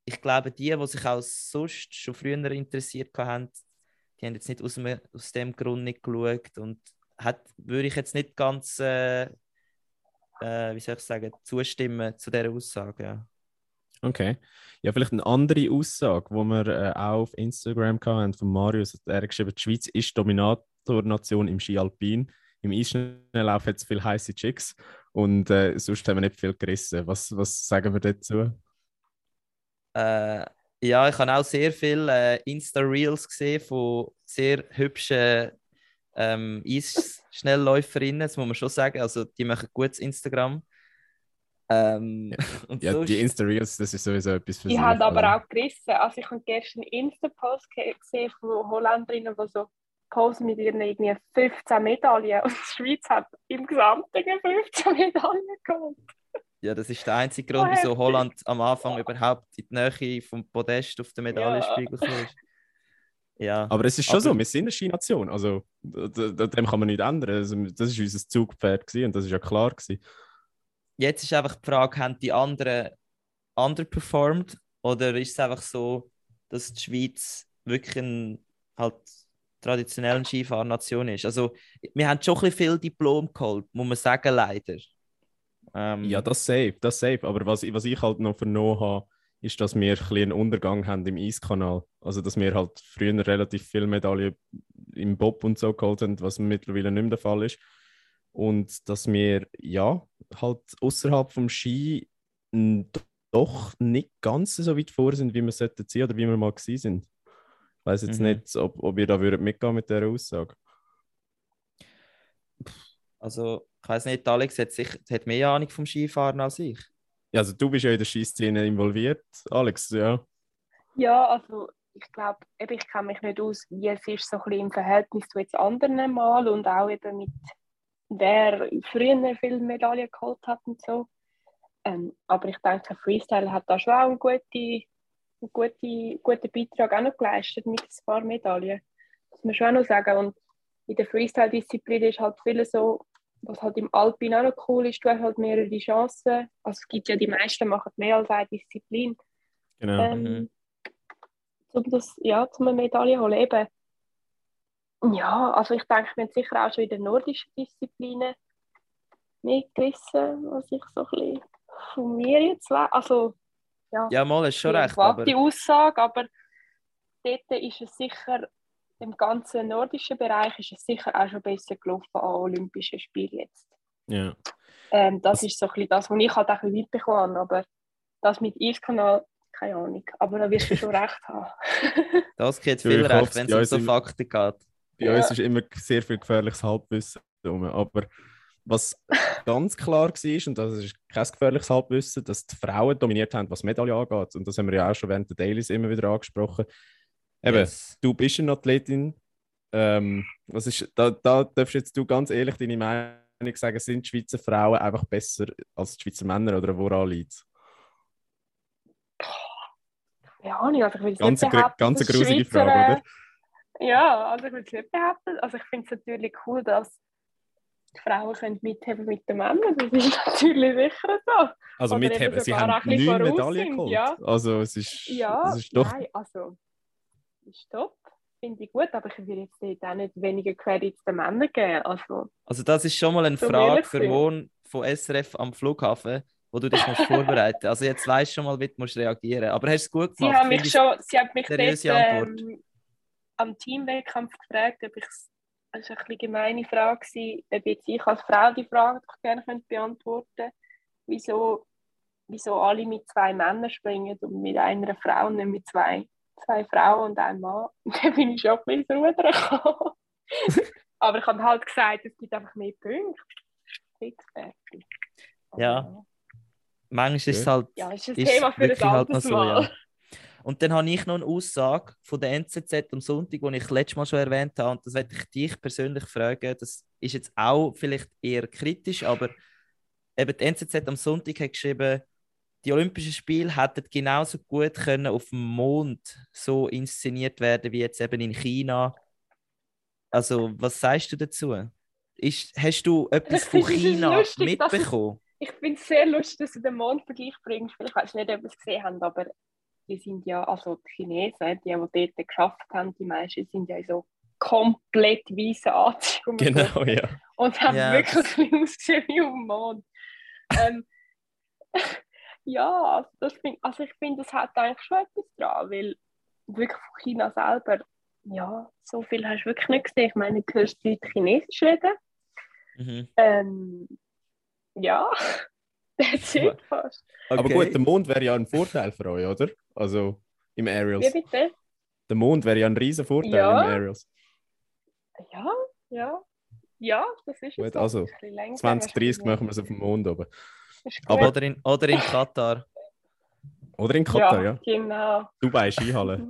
ich glaube, die, die sich auch sonst schon früher interessiert haben, die haben jetzt nicht aus dem, aus dem Grund nicht geschaut und hat, würde ich jetzt nicht ganz, äh, äh, wie soll ich sagen, zustimmen zu dieser Aussage. Ja. Okay. Ja, vielleicht eine andere Aussage, die wir äh, auch auf Instagram hatten von Marius. hat Er geschrieben, die Schweiz ist Dominatornation im Ski Alpin. Im Eisschnelllauf hat es viele heiße Chicks und äh, sonst haben wir nicht viel gerissen. Was, was sagen wir dazu? Äh, ja, ich habe auch sehr viele äh, Insta-Reels gesehen von sehr hübschen ähm, Eisschnellläuferinnen, das muss man schon sagen. Also die machen gutes Instagram. Ähm, und Ja, sonst- die Insta-Reels, das ist sowieso etwas für Die haben aber auch gerissen. Also ich habe gestern einen Insta-Post ge- gesehen von Holländerinnen, die so posen mit ihren irgendwie 15 Medaillen und die Schweiz hat im Gesamten 15 Medaillen geholt. Ja, das ist der einzige Grund, Oh, wieso heftig. Holland am Anfang überhaupt in die Nähe vom Podest auf den Medaillenspiegel kam. Ja, Aber es ist schon Aber- so, wir sind eine Skination. Also, dem kann man nicht ändern. Also, das war unser Zugpferd gewesen, und das ist ja klar. Gewesen. jetzt ist einfach die Frage, haben die anderen underperformed oder ist es einfach so, dass die Schweiz wirklich ein, halt traditionellen Skifahrnation ist? Also, wir haben schon ein viel Diplom geholt, muss man sagen, leider. Ähm, Ja, das safe, das safe. Aber was, was ich halt noch vernommen habe, ist, dass wir ein einen Untergang haben im Eiskanal. Also, dass wir halt früher relativ viele Medaillen im Bob und so geholt haben, was mittlerweile nicht mehr der Fall ist. Und dass wir, ja, halt außerhalb vom Ski doch nicht ganz so weit vor sind, wie wir sollten sein oder wie wir mal gewesen sind. Ich weiß jetzt Mhm. nicht, ob, ob ihr da würdet mitgehen mit dieser Aussage. Also, ich weiß nicht, Alex hat, sich, hat mehr Ahnung vom Skifahren als ich. Ja, also du bist ja in der Skiszene involviert, Alex, ja. Ja, also ich glaube, ich kenne mich nicht aus, wie es ist so ein bisschen im Verhältnis zu jetzt anderen Mal und auch eben mit wer früher viele Medaillen geholt hat und so. Ähm, aber ich denke, Freestyle hat da schon auch einen guten, einen guten, guten Beitrag auch noch geleistet mit ein paar Medaillen. Das muss man schon auch noch sagen. Und in der Freestyle-Disziplin ist halt viel so, was halt im Alpin auch noch cool ist, du hast halt mehrere Chancen. Also es gibt ja die meisten machen mehr als eine Disziplin Genau. ähm, Mhm. um das, ja, zum eine Medaille zu holen. Eben. Ja, also ich denke, wir haben sicher auch schon in den nordischen Disziplinen mitgerissen, was ich so ein bisschen von mir jetzt weiß. Also, ja, Ja, mal, ist schon die recht. Aber, gewagte Aussage, aber dort ist es sicher, im ganzen nordischen Bereich ist es sicher auch schon besser gelaufen an Olympischen Spielen jetzt. Ja. Ähm, das Was- ist so ein bisschen das, was ich halt auch mitbekommen habe, aber das mit Eiskanal, keine Ahnung, aber da wirst du schon recht haben. das geht viel recht, wenn die es um so Fakten geht. Bei Ja. uns ist immer sehr viel gefährliches Halbwissen. Aber was ganz klar war, und das ist kein gefährliches Halbwissen, dass die Frauen dominiert haben, was Medaille angeht. Und das haben wir ja auch schon während der Dailies immer wieder angesprochen. Eben, yes. du bist eine Athletin. Ähm, was ist, da, da darfst jetzt du ganz ehrlich deine Meinung sagen, sind die Schweizer Frauen einfach besser als die Schweizer Männer oder woran liegt es? Ja, also ich will ganz nicht behaupten, ganz eine grusige Frage, oder? Ja, also ich will es nicht behaupten. Also ich finde es natürlich cool, dass die Frauen können mitheben mit den Männern. Das ist natürlich sicher so. Also Oder mitheben, sie haben neun Medaillen geholt. Ja. Also es ist, ja, es ist doch... Nein, also ist top. Finde ich gut, aber ich will jetzt auch nicht weniger Credits den Männern geben. Also, also das ist schon mal eine Frage für Mon von SRF am Flughafen wo du dich musst vorbereiten Also jetzt weißt du schon mal, wie du musst reagieren Aber hast du es gut gemacht? Sie haben mich, schon, sie haben mich dort, ähm, am Teamwettkampf gefragt, ob ich es das war eine gemeine Frage, ob jetzt ich als Frau die Frage gerne beantworten könnte. Wieso, wieso alle mit zwei Männern springen und mit einer Frau und nicht mit zwei, zwei Frauen und einem Mann. dann bin ich schon ein bisschen Ruder gekommen. Aber ich habe halt gesagt, es gibt einfach mehr Punkte. Fix Ja. Also, Manchmal ist es halt. Ja, ist ein Thema für ein halt anderes halt Mal. So, ja. Und dann habe ich noch eine Aussage von der NZZ am Sonntag, die ich letztes Mal schon erwähnt habe. Und das werde ich dich persönlich fragen. Das ist jetzt auch vielleicht eher kritisch, aber eben die NZZ am Sonntag hat geschrieben, die Olympischen Spiele hätten genauso gut können auf dem Mond so inszeniert werden wie jetzt eben in China. Also, was sagst du dazu? Ist, hast du etwas von China lustig, mitbekommen? Ich finde es sehr lustig, dass du den Mondvergleich bringst. Vielleicht hast du nicht etwas gesehen haben, aber die sind ja, also die Chinesen, die, die dort geschafft haben, die meisten sind ja so komplett weiße Anzüge. Genau, ja. Und haben ja. wirklich ausgesehen wie auf dem Mond. ähm, ja, also, das find, also ich finde, das hat eigentlich schon etwas dran, weil wirklich von China selber, ja, so viel hast du wirklich nicht gesehen. Ich meine, du hörst Leute Chinesisch reden. Mhm. Ähm, ja, That's it fast. Okay. Aber gut, der Mond wäre ja ein Vorteil für euch, oder? Also im Aerials. Wie bitte? Der Mond wäre ja ein riesen Vorteil ja. im Aerials. Ja, ja. Ja, das ist gut, also 2030 machen wir es auf dem Mond oben. Aber oder, in, oder in Katar. Oder in Katar, ja. ja. Genau. Dubai Skihalle.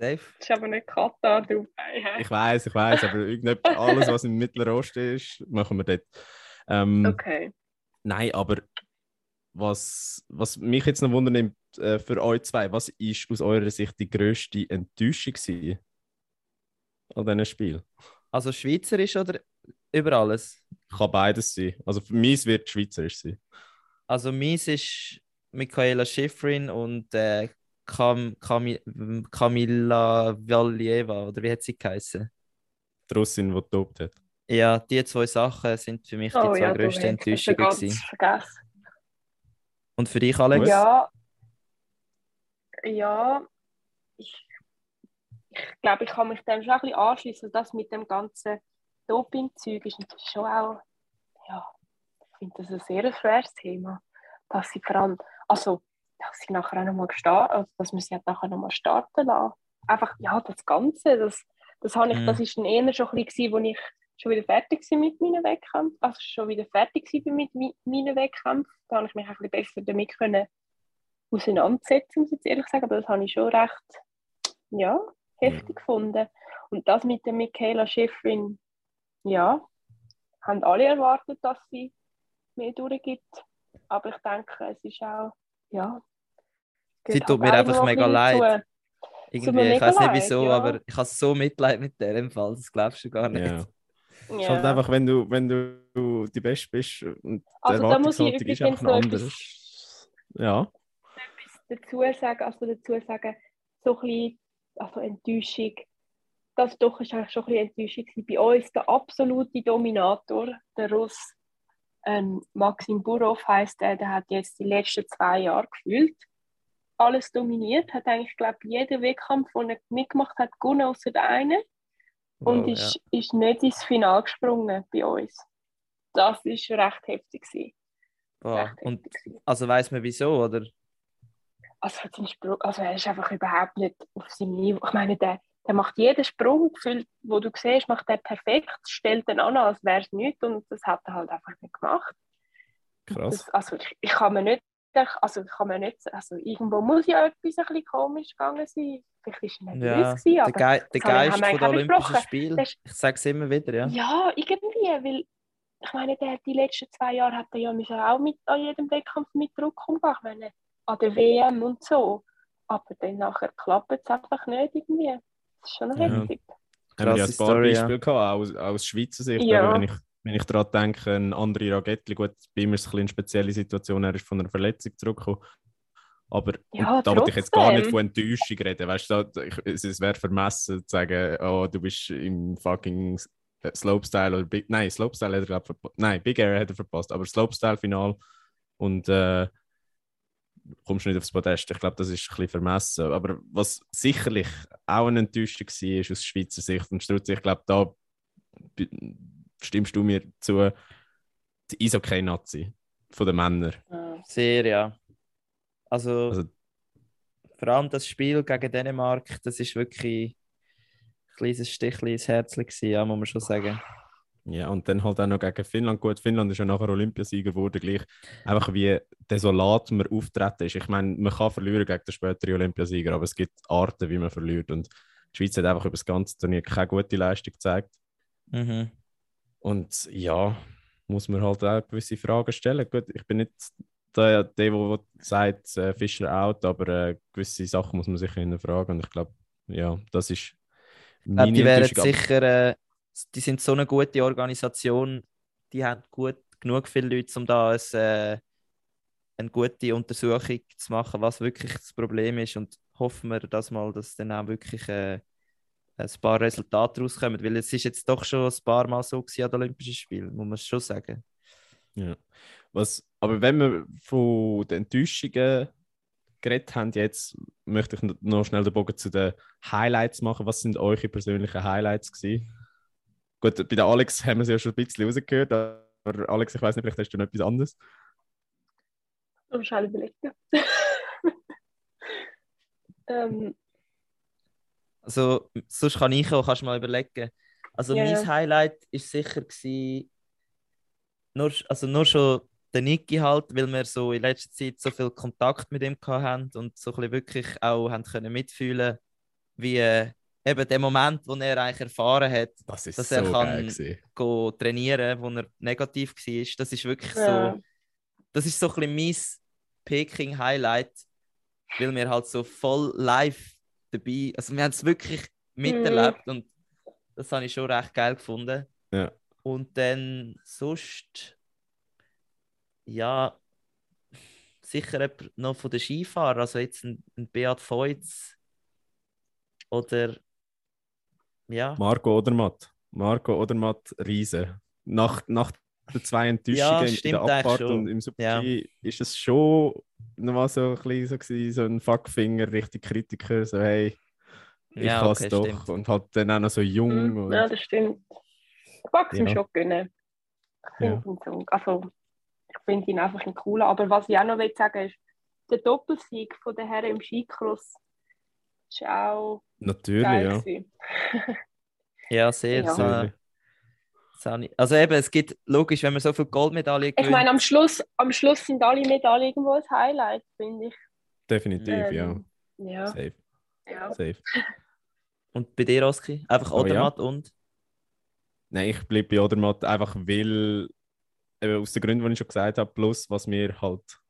Safe. Das ist aber nicht Katar, Dubai. Ich weiß, ich weiß, aber alles, was im Mittleren Osten ist, machen wir dort. Ähm, okay. Nein, aber was, was mich jetzt noch wundert äh, für euch zwei, was ist aus eurer Sicht die grösste Enttäuschung gewesen an diesem Spiel? Also schweizerisch oder über alles? Kann beides sein. Also für mich wird schweizerisch sein. Also meins ist Michaela Schifrin und äh, Cam Cam Camilla Valieva, oder wie hat sie geheißen? Die Russin, die getobt hat. Ja, die zwei Sachen sind für mich die oh, zwei ja, grössten Enttäuschungen. Vergessen. Und für dich, Alex? Ja, ja ich, ich glaube, ich kann mich dem schon ein bisschen anschließen. Das mit dem ganzen Doping-Zeug ist natürlich schon auch, ja, ich finde das ein sehr schweres Thema. Dass sie vor allem, also, dass sie nachher auch nochmal gestartet, also, dass man sie halt nachher nochmal starten lassen. Einfach, ja, das Ganze, das, das, habe ich, mhm. das ist dann eher schon ein bisschen, wo ich schon wieder fertig mit meinen Wettkämpfen, also schon wieder fertig mit meinen Wettkämpfen. Da habe ich mich ein bisschen besser damit können auseinandersetzen, muss ich jetzt ehrlich sagen, aber das habe ich schon recht, ja, heftig ja. gefunden. Und das mit der Michaela Schifrin, ja, haben alle erwartet, dass sie mehr durchgibt. Aber ich denke, es ist auch, ja. Sie tut mir einfach mega leid. Irgendwie, ich weiß nicht wieso, ja. aber ich habe so Mitleid mit der im Fall, das glaubst du gar nicht. Ja. Ja. Ist halt einfach, wenn du, wenn du die Beste bist und also, der Erwartungshaltung ist einfach ein anderes. Ja. Etwas dazu sagen, also dazu sagen, so ein bisschen, also Enttäuschung, das doch ist eigentlich schon ein bisschen Enttäuschung bei uns. Der absolute Dominator, der Russ ähm, Maxim Burov heißt er, der hat jetzt die letzten zwei Jahre gefühlt alles dominiert, hat eigentlich, glaube ich, jeden Wettkampf, den er mitgemacht hat, gewonnen, außer der eine und wow, ist, ja. ist nicht ins Finale gesprungen bei uns. Das war recht heftig. Wow. Und also weiß man wieso, oder? Also, also er ist einfach überhaupt nicht auf seinem Niveau. Ich meine, der, der macht jeden Sprung, gefühlt, wo du siehst, macht er perfekt, stellt dann an, als wäre es nichts und das hat er halt einfach nicht gemacht. Krass. Das, also ich, ich kann mir nicht, also ich kann mir nicht, also irgendwo muss ja etwas ein bisschen komisch gegangen sein. Vielleicht ist er nervös Ja, gewesen, der, aber Ge der haben wir- Geist von der auch Olympischen besprochen. Spiele. Das ist- Ich sage es immer wieder, ja. ja, irgendwie, weil ich meine, der hat die letzten zwei Jahre hat er ja müssen auch mit an jedem Wettkampf mit Druck umgehen. Ich meine, an der WM und so. Aber dann nachher klappt es einfach nicht irgendwie. Das ist schon Ja. heftig. Haben wir ja ein Krasse paar Story, ja. Beispiele gehabt, auch aus, aus Schweizer Sicht. Ja. Aber wenn ich, wenn ich daran denke, ein André Ragetti, gut, bei ihm ist es ein eine spezielle Situation, er ist von einer Verletzung zurückgekommen. Aber Ja, da wollte ich jetzt gar nicht von Enttäuschung reden. Weißt du, es, wäre vermessen zu sagen, oh, du bist im fucking äh, Slopestyle oder Big, nein, Slopestyle hat er glaube verpasst. Nein, Big Air hat er verpasst, aber Slopestyle-Final und äh, kommst nicht aufs Podest. Ich glaube, das ist ein bisschen vermessen. Aber was sicherlich auch eine Enttäuschung war, ist aus Schweizer Sicht und Strutz, ich glaube, da stimmst du mir zu, die Eishockey-Nazi von den Männern. Ja. Sehr, ja. Also, Also- vor allem das Spiel gegen Dänemark, das ist wirklich ein kleines Stichchen ins Herz ja, muss man schon sagen. Ja, und dann halt auch noch gegen Finnland. Gut, Finnland ist ja nachher Olympiasieger geworden, gleich. Einfach wie desolat man auftreten ist. Ich meine, man kann verlieren gegen den späteren Olympiasieger, aber es gibt Arten, wie man verliert. Und die Schweiz hat einfach über das ganze Turnier keine gute Leistung gezeigt. Mhm. Und ja, muss man halt auch gewisse Fragen stellen. Gut, ich bin nicht der, der, der sagt, äh, Fischer out, aber äh, gewisse Sachen muss man sich hinterfragen. Und ich glaube, ja, das ist glaube, die wären sicher, äh, die sind so eine gute Organisation, die haben gut, genug viele Leute, um da ein, äh, eine gute Untersuchung zu machen, was wirklich das Problem ist. Und hoffen wir, dass mal, dass dann auch wirklich äh, ein paar Resultate rauskommen. Weil es ist jetzt doch schon ein paar Mal so gewesen an den Olympischen Spielen, muss man schon sagen. Ja. Was, aber wenn wir von den Enttäuschungen geredet haben, jetzt möchte ich noch schnell den Bogen zu den Highlights machen. Was sind eure persönlichen Highlights gewesen? Gut, bei der Alex haben wir es ja schon ein bisschen rausgehört, aber Alex, ich weiß nicht, vielleicht hast du noch etwas anderes. Und schnell überlegen. ähm, Also, sonst kann ich auch, kannst du mal überlegen. Also, Ja, mein. Highlight ist sicher gewesen, nur, also nur schon der Niki halt, weil wir so in letzter Zeit so viel Kontakt mit ihm hatten und so ein wirklich auch haben können mitfühlen, wie äh, eben der Moment, wo er eigentlich erfahren hat, Das ist Dass so er geil kann- go trainieren, wo er negativ war. Das ist wirklich ja. so, das ist so ein bisschen mein Peking-Highlight, weil wir halt so voll live dabei, also wir haben es wirklich miterlebt und das habe ich schon recht geil gefunden. Ja. Und dann sonst, ja, sicher noch von den Skifahrern, also jetzt ein, ein Beat Feutz oder ja. Marco Odermatt. Marco Odermatt, Riese. Nach, nach den zwei Ja, Enttäuschungen in stimmt der Abfahrt und im Super Ja. Ist es schon nochmal so ein bisschen so, gewesen, so ein Fuckfinger, richtig Kritiker, so hey, ich Ja, kann es okay, doch. stimmt. Und halt dann auch noch so jung. Mhm, Und, ja, das stimmt. Ich mag es ihm Ja. schon gönnen. Ich Ja. finde ihn so, also ich finde ihn einfach ein cooler. Aber was ich auch noch will sagen ist, der Doppelsieg von den Herren im Skicross ist auch Natürlich, geil ja. Ja, sehr. Ja. So, Natürlich. das habe ich- also eben, es gibt, logisch, wenn man so viele Goldmedaillen Ich meine, am Schluss, am Schluss sind alle Medaillen irgendwo ein Highlight, finde ich. Definitiv, ja. Ähm, Ja, Safe, ja. safe. Und bei dir, Oski? Einfach Oh, ja. Odermatt und? Nein, ich bleibe bei Odermatt einfach, weil, eben aus den Gründen, die ich schon gesagt habe, plus was wir halt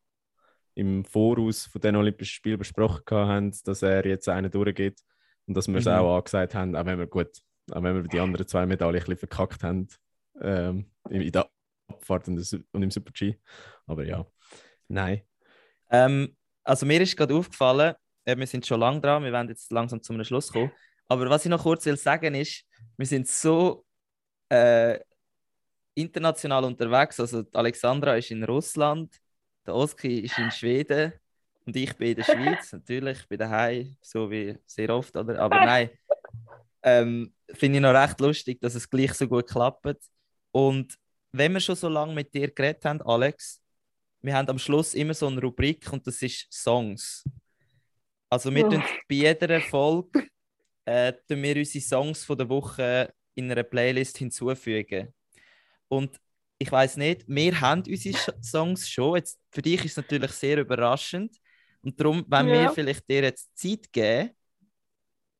im Voraus von den Olympischen Spielen besprochen haben, dass er jetzt einen durchgeht und dass wir es Mhm. auch angesagt haben, auch wenn wir gut, auch wenn wir die anderen zwei Medaillen ein bisschen verkackt haben ähm, in der Abfahrt und, im Super G. Aber ja, nein. Ähm, also mir ist gerade aufgefallen, äh, wir sind schon lange dran, wir werden jetzt langsam zum Schluss kommen. Aber was ich noch kurz will sagen ist, wir sind so äh, international unterwegs. Also Alexandra ist in Russland, der Oski ist in Schweden und ich bin in der Schweiz. Natürlich, ich bin daheim, so wie sehr oft. Oder? Aber nein, ähm, finde ich noch recht lustig, dass es gleich so gut klappt. Und wenn wir schon so lange mit dir geredet haben, Alex, wir haben am Schluss immer so eine Rubrik und das ist Songs. Also wir Oh. tun bei jeder Folge äh, tun wir unsere Songs von der Woche in einer Playlist hinzufügen. Und ich weiß nicht, wir haben unsere Songs schon. Jetzt, für dich ist es natürlich sehr überraschend. Und darum, wenn ja. wir vielleicht dir jetzt Zeit geben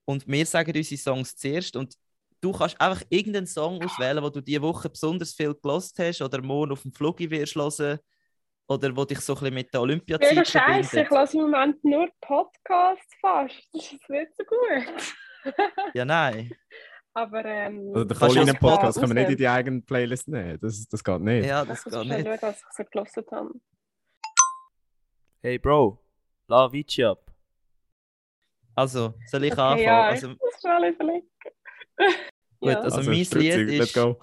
und wir sagen unsere Songs zuerst und du kannst einfach irgendeinen Song auswählen, wo du diese Woche besonders viel gelost hast oder morgen auf dem Flug wirst hören oder wo dich so ein bisschen mit der Olympiazeit Ja, scheiße, ich lasse im Moment nur Podcasts fast. Das ist nicht so gut. ja, nein. Aber ähm, also, der voll Podcast kann man nicht in die eigene Playlist nehmen. Das, das geht nicht. Ja, das ich geht nicht. Schauen, dass ich so gelesen habe. Hey Bro, la Vici ab. Also, soll ich okay, anfangen? Ja, also, ich muss schon überlegen. Gut, ja. also, Also, mein Lied let's ist. go.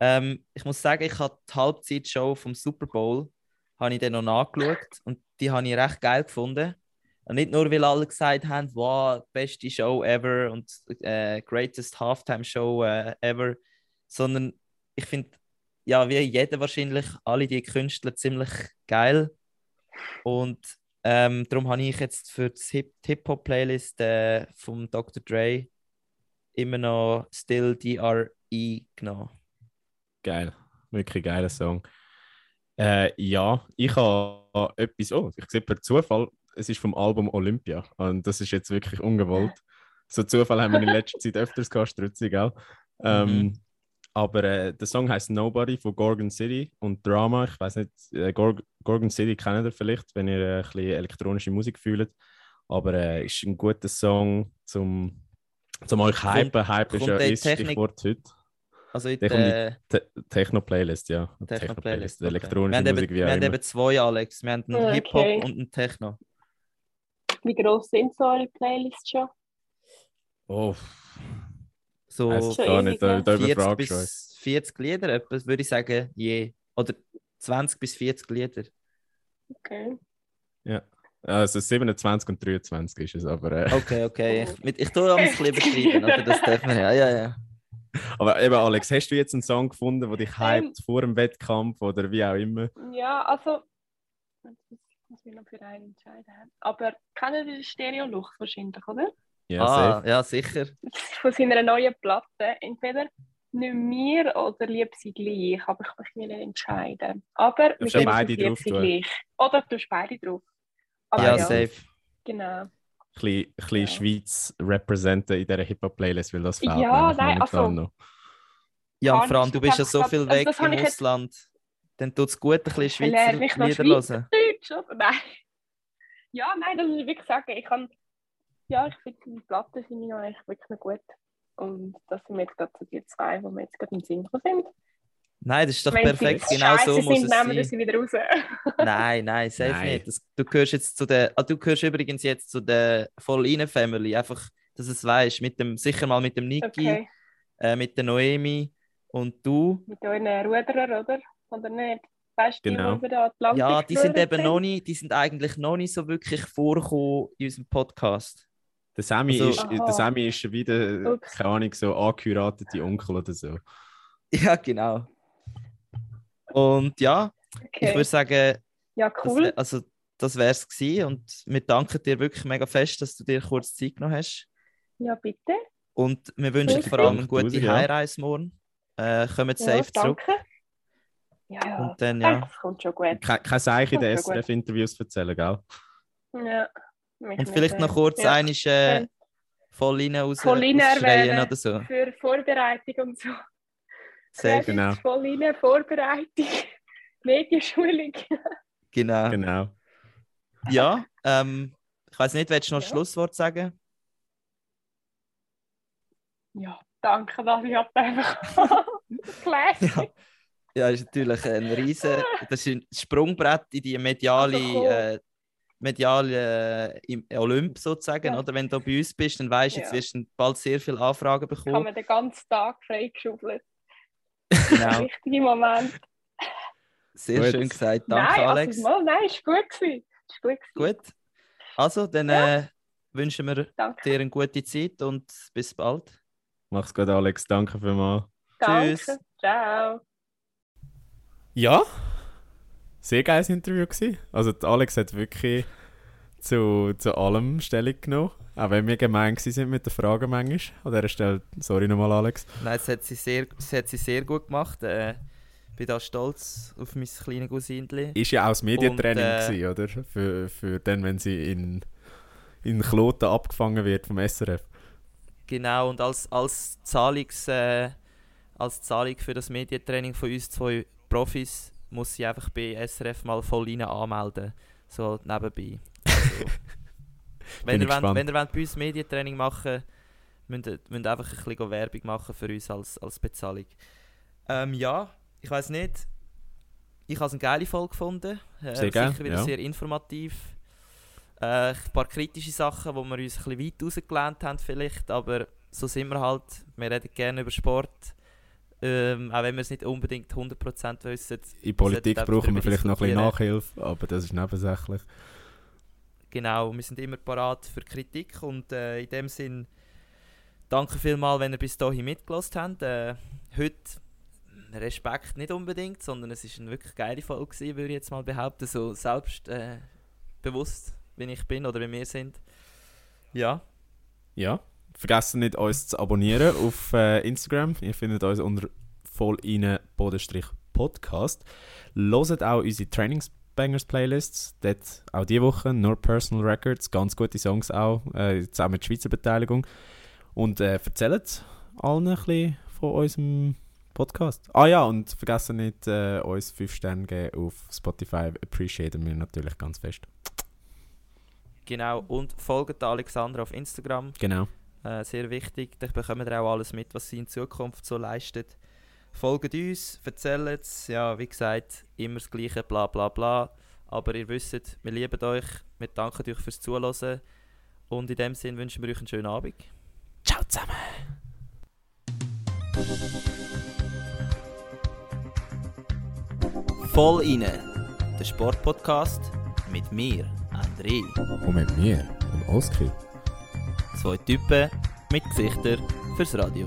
Ähm, ich muss sagen, ich habe die Halbzeitshow vom Super Bowl habe ich dann noch nachgeschaut und die habe ich recht geil gefunden. Und nicht nur, weil alle gesagt haben, wow, beste Show ever und äh, greatest Halftime Show äh, ever, sondern ich finde, ja, wie jeder wahrscheinlich, alle die Künstler ziemlich geil. Und ähm, darum habe ich jetzt für die Hip-Hop-Playlist äh, vom Dr. Dre immer noch Still DRE genommen. Geil. Wirklich geiler Song. Äh, ja, ich habe etwas. Oh, ich sehe per Zufall, es ist vom Album Olympia. Und das ist jetzt wirklich ungewollt. So Zufall haben wir in letzter Zeit öfters gehabt, Strützi, gell? Ähm, Mhm. aber äh, der Song heißt Nobody von Gorgon City und Drama. Ich weiß nicht, äh, Gor Gorgon City kennt ihr vielleicht, wenn ihr äh, ein bisschen elektronische Musik fühlt. Aber äh, ist ein guter Song zum, zum euch hypen. Hype ist ja der in ist Technik- Stichwort heute. Also in Der der Te Techno-Playlist, ja. Techno-Playlist. okay. Elektronische wir haben Musik, eben, wie wir haben eben zwei, Alex. Wir haben einen Okay. Hip-Hop und einen Techno. Wie gross sind so eure Playlists schon? Oh, So gar nicht, da, da 40 überfragst du euch. bis 40 Lieder, etwas würde ich sagen, je. Oder 20 bis 40 Lieder. Okay. Also 27 und 23 ist es, aber, äh, Okay, okay. Ich, mit, ich tue es ein bisschen übertreiben, oder? Das darf man ja. Ja, ja. aber eben Alex, hast du jetzt einen Song gefunden, der dich Ähm. hypt vor dem Wettkampf oder wie auch immer? Ja, also. Ich muss mich noch für einen entscheiden. Aber kennt ihr den Stereo-Lux wahrscheinlich, oder? Ja, ah, ja, sicher. Von seiner neuen Platte. Entweder nicht mir oder lieb sie gleich, aber ich möchte mich nicht entscheiden. Aber mit du dem beide drauf sie tun? gleich. Oder du tust beide drauf. Aber Ja, ja, safe. genau. Ein bisschen, ein bisschen Ja. Schweiz representen in dieser Hip-Hop-Playlist, weil das fehlt Ja, nein, also- noch. Ja, und Kann vor allem, ich du bist ja so viel also weg habe im ich jetzt- Ausland. Dann tut es gut, ein bisschen Schweizer Lieder hören. Nein. Ja, nein, das ist wirklich sagen. Ich kann, ja, ich finde die Platten finde ich noch echt wirklich noch gut. Und das sind jetzt gerade so die zwei, die mir jetzt gerade in Sinn gekommen sind. Nein, das ist doch Wenn perfekt. sie Genau so scheisse muss sind, es nehmen wir sein. sie wieder raus. Nein, nein, safe Nein. nicht. Das, du gehörst jetzt zu der, ah, du gehörst übrigens jetzt zu der Voll Family. Einfach, dass du es weißt, mit dem, sicher mal mit dem Niki, Okay, äh, mit der Noemi und du. mit euren Ruderer, oder? Oder nicht? Weißt du, Genau. die, den Atlantik Ja, die sind eben noch nicht, die sind eigentlich noch nicht so wirklich vorgekommen in unserem Podcast. Der Sammy, Also- ist, Aha. der Sammy ist schon wieder, Ups. keine Ahnung, so angeheiratete Onkel oder so. Ja, genau. Und ja, ich Okay. würde sagen, Ja, das, cool. wär- also, das wäre es gewesen. Und wir danken dir wirklich mega fest, dass du dir kurz Zeit genommen hast. Ja, bitte. Und wir wünschen dir vor allem eine gute ja. Heimreise morgen. Äh, kommt Ja, safe zurück. danke. Ja, ja. Und dann, Ich ja. Das kommt schon gut. Kein, kein Zeichen in den. SRF-Interviews erzählen, gell? Ja. Mich Und vielleicht noch kurz ja. einmal äh, voll rein raus, Voll erwähnen. oder so. Für Vorbereitung und so. Safe, Genau. Voll rein, Vorbereitung. Medienschulung. genau. Genau. Ja, ähm, ich weiß nicht, willst du noch ein Ja. Schlusswort sagen? Ja, danke, dass ich einfach Classic. Ja, ist natürlich ein riesen, das ist ein Sprungbrett in die mediale, Also cool. äh, mediale äh, im Olymp sozusagen, Ja. oder? Wenn du bei uns bist, dann weißt du, jetzt Ja. wirst du bald sehr viele Anfragen Kann bekommen. man den ganzen Tag freigeschaufelt. Genau, Richtige Moment. sehr Gut. schön gesagt. Danke, nein, Alex. Also, mal, nein, ist gut gewesen. Ist gut gewesen. Gut. Also, dann Ja. äh, wünschen wir Danke. dir eine gute Zeit und bis bald. Mach's gut, Alex. Danke vielmals. Danke. Tschüss. Ciao. Ja, sehr geiles Interview gewesen. Also Alex hat wirklich zu, zu allem Stellung genommen. Auch wenn wir gemein sind mit den Fragen manchmal. An dieser Stelle, sorry nochmal, Alex. Nein, es hat sie sehr, es hat sie sehr gut gemacht. Äh, bin da stolz auf mein kleines Cousinchen. Ist ja auch das Medientraining, Und, äh, gewesen, oder? Für, für dann, wenn sie in, in Kloten abgefangen wird vom SRF. Genau, und als, als, Zahlungs, äh, als Zahlung für das Medientraining von uns zwei Profis muss sie einfach bei SRF mal voll rein anmelden. So nebenbei. Also, wenn, ihr wollt, wenn ihr wollt bei uns Medientraining machen müsst, ihr- müsst ihr einfach ein bisschen Werbung machen für uns als, als Bezahlung. Ähm, ja, ich weiß nicht. Ich habe es eine geile Folge gefunden. Äh, Sehr gern, Sicher wieder ja. sehr informativ. Äh, ein paar kritische Sachen, wo wir uns ein bisschen weit rausgelernt haben vielleicht, aber so sind wir halt. Wir reden gerne über Sport. Ähm, auch wenn wir es nicht unbedingt 100% wissen. In Politik brauchen wir vielleicht noch ein bisschen. Nachhilfe, aber das ist nebensächlich. Genau, wir sind immer parat für Kritik und äh, in dem Sinn danke vielmals, wenn ihr bis dahin mitgelassen habt. Äh, heute Respekt nicht unbedingt, sondern es ist eine wirklich geile Folge gewesen, würde ich jetzt mal behaupten, so selbst äh, wie ich bin oder wie wir sind. Ja, Ja. Vergesst nicht, uns zu abonnieren auf äh, Instagram. Ihr findet uns unter volline-podcast. Loset auch unsere Trainingsbangers Playlists. Dort auch diese Woche nur Personal Records, ganz gute Songs auch, äh, zusammen mit Schweizer Beteiligung. Und äh, erzählt allen ein bisschen von unserem Podcast. Ah ja, und vergesst nicht, äh, uns 5 Sterne geben auf Spotify. Appreciaten wir natürlich ganz fest. genau. Und folgt Alexandra auf Instagram. Genau. Äh, sehr wichtig. Da bekommen ihr auch alles mit, was sie in Zukunft so leistet. Folgt uns, erzählt es. Ja, wie gesagt, immer das Gleiche, bla bla bla. Aber ihr wisst, wir lieben euch. Wir danken euch fürs Zuhören. Und in dem Sinn wünschen wir euch einen schönen Abend. Ciao zusammen. Voll inne, der Sportpodcast mit mir, André. Und mit mir, dem Oskar. Zwei Typen mit Gesichtern fürs Radio.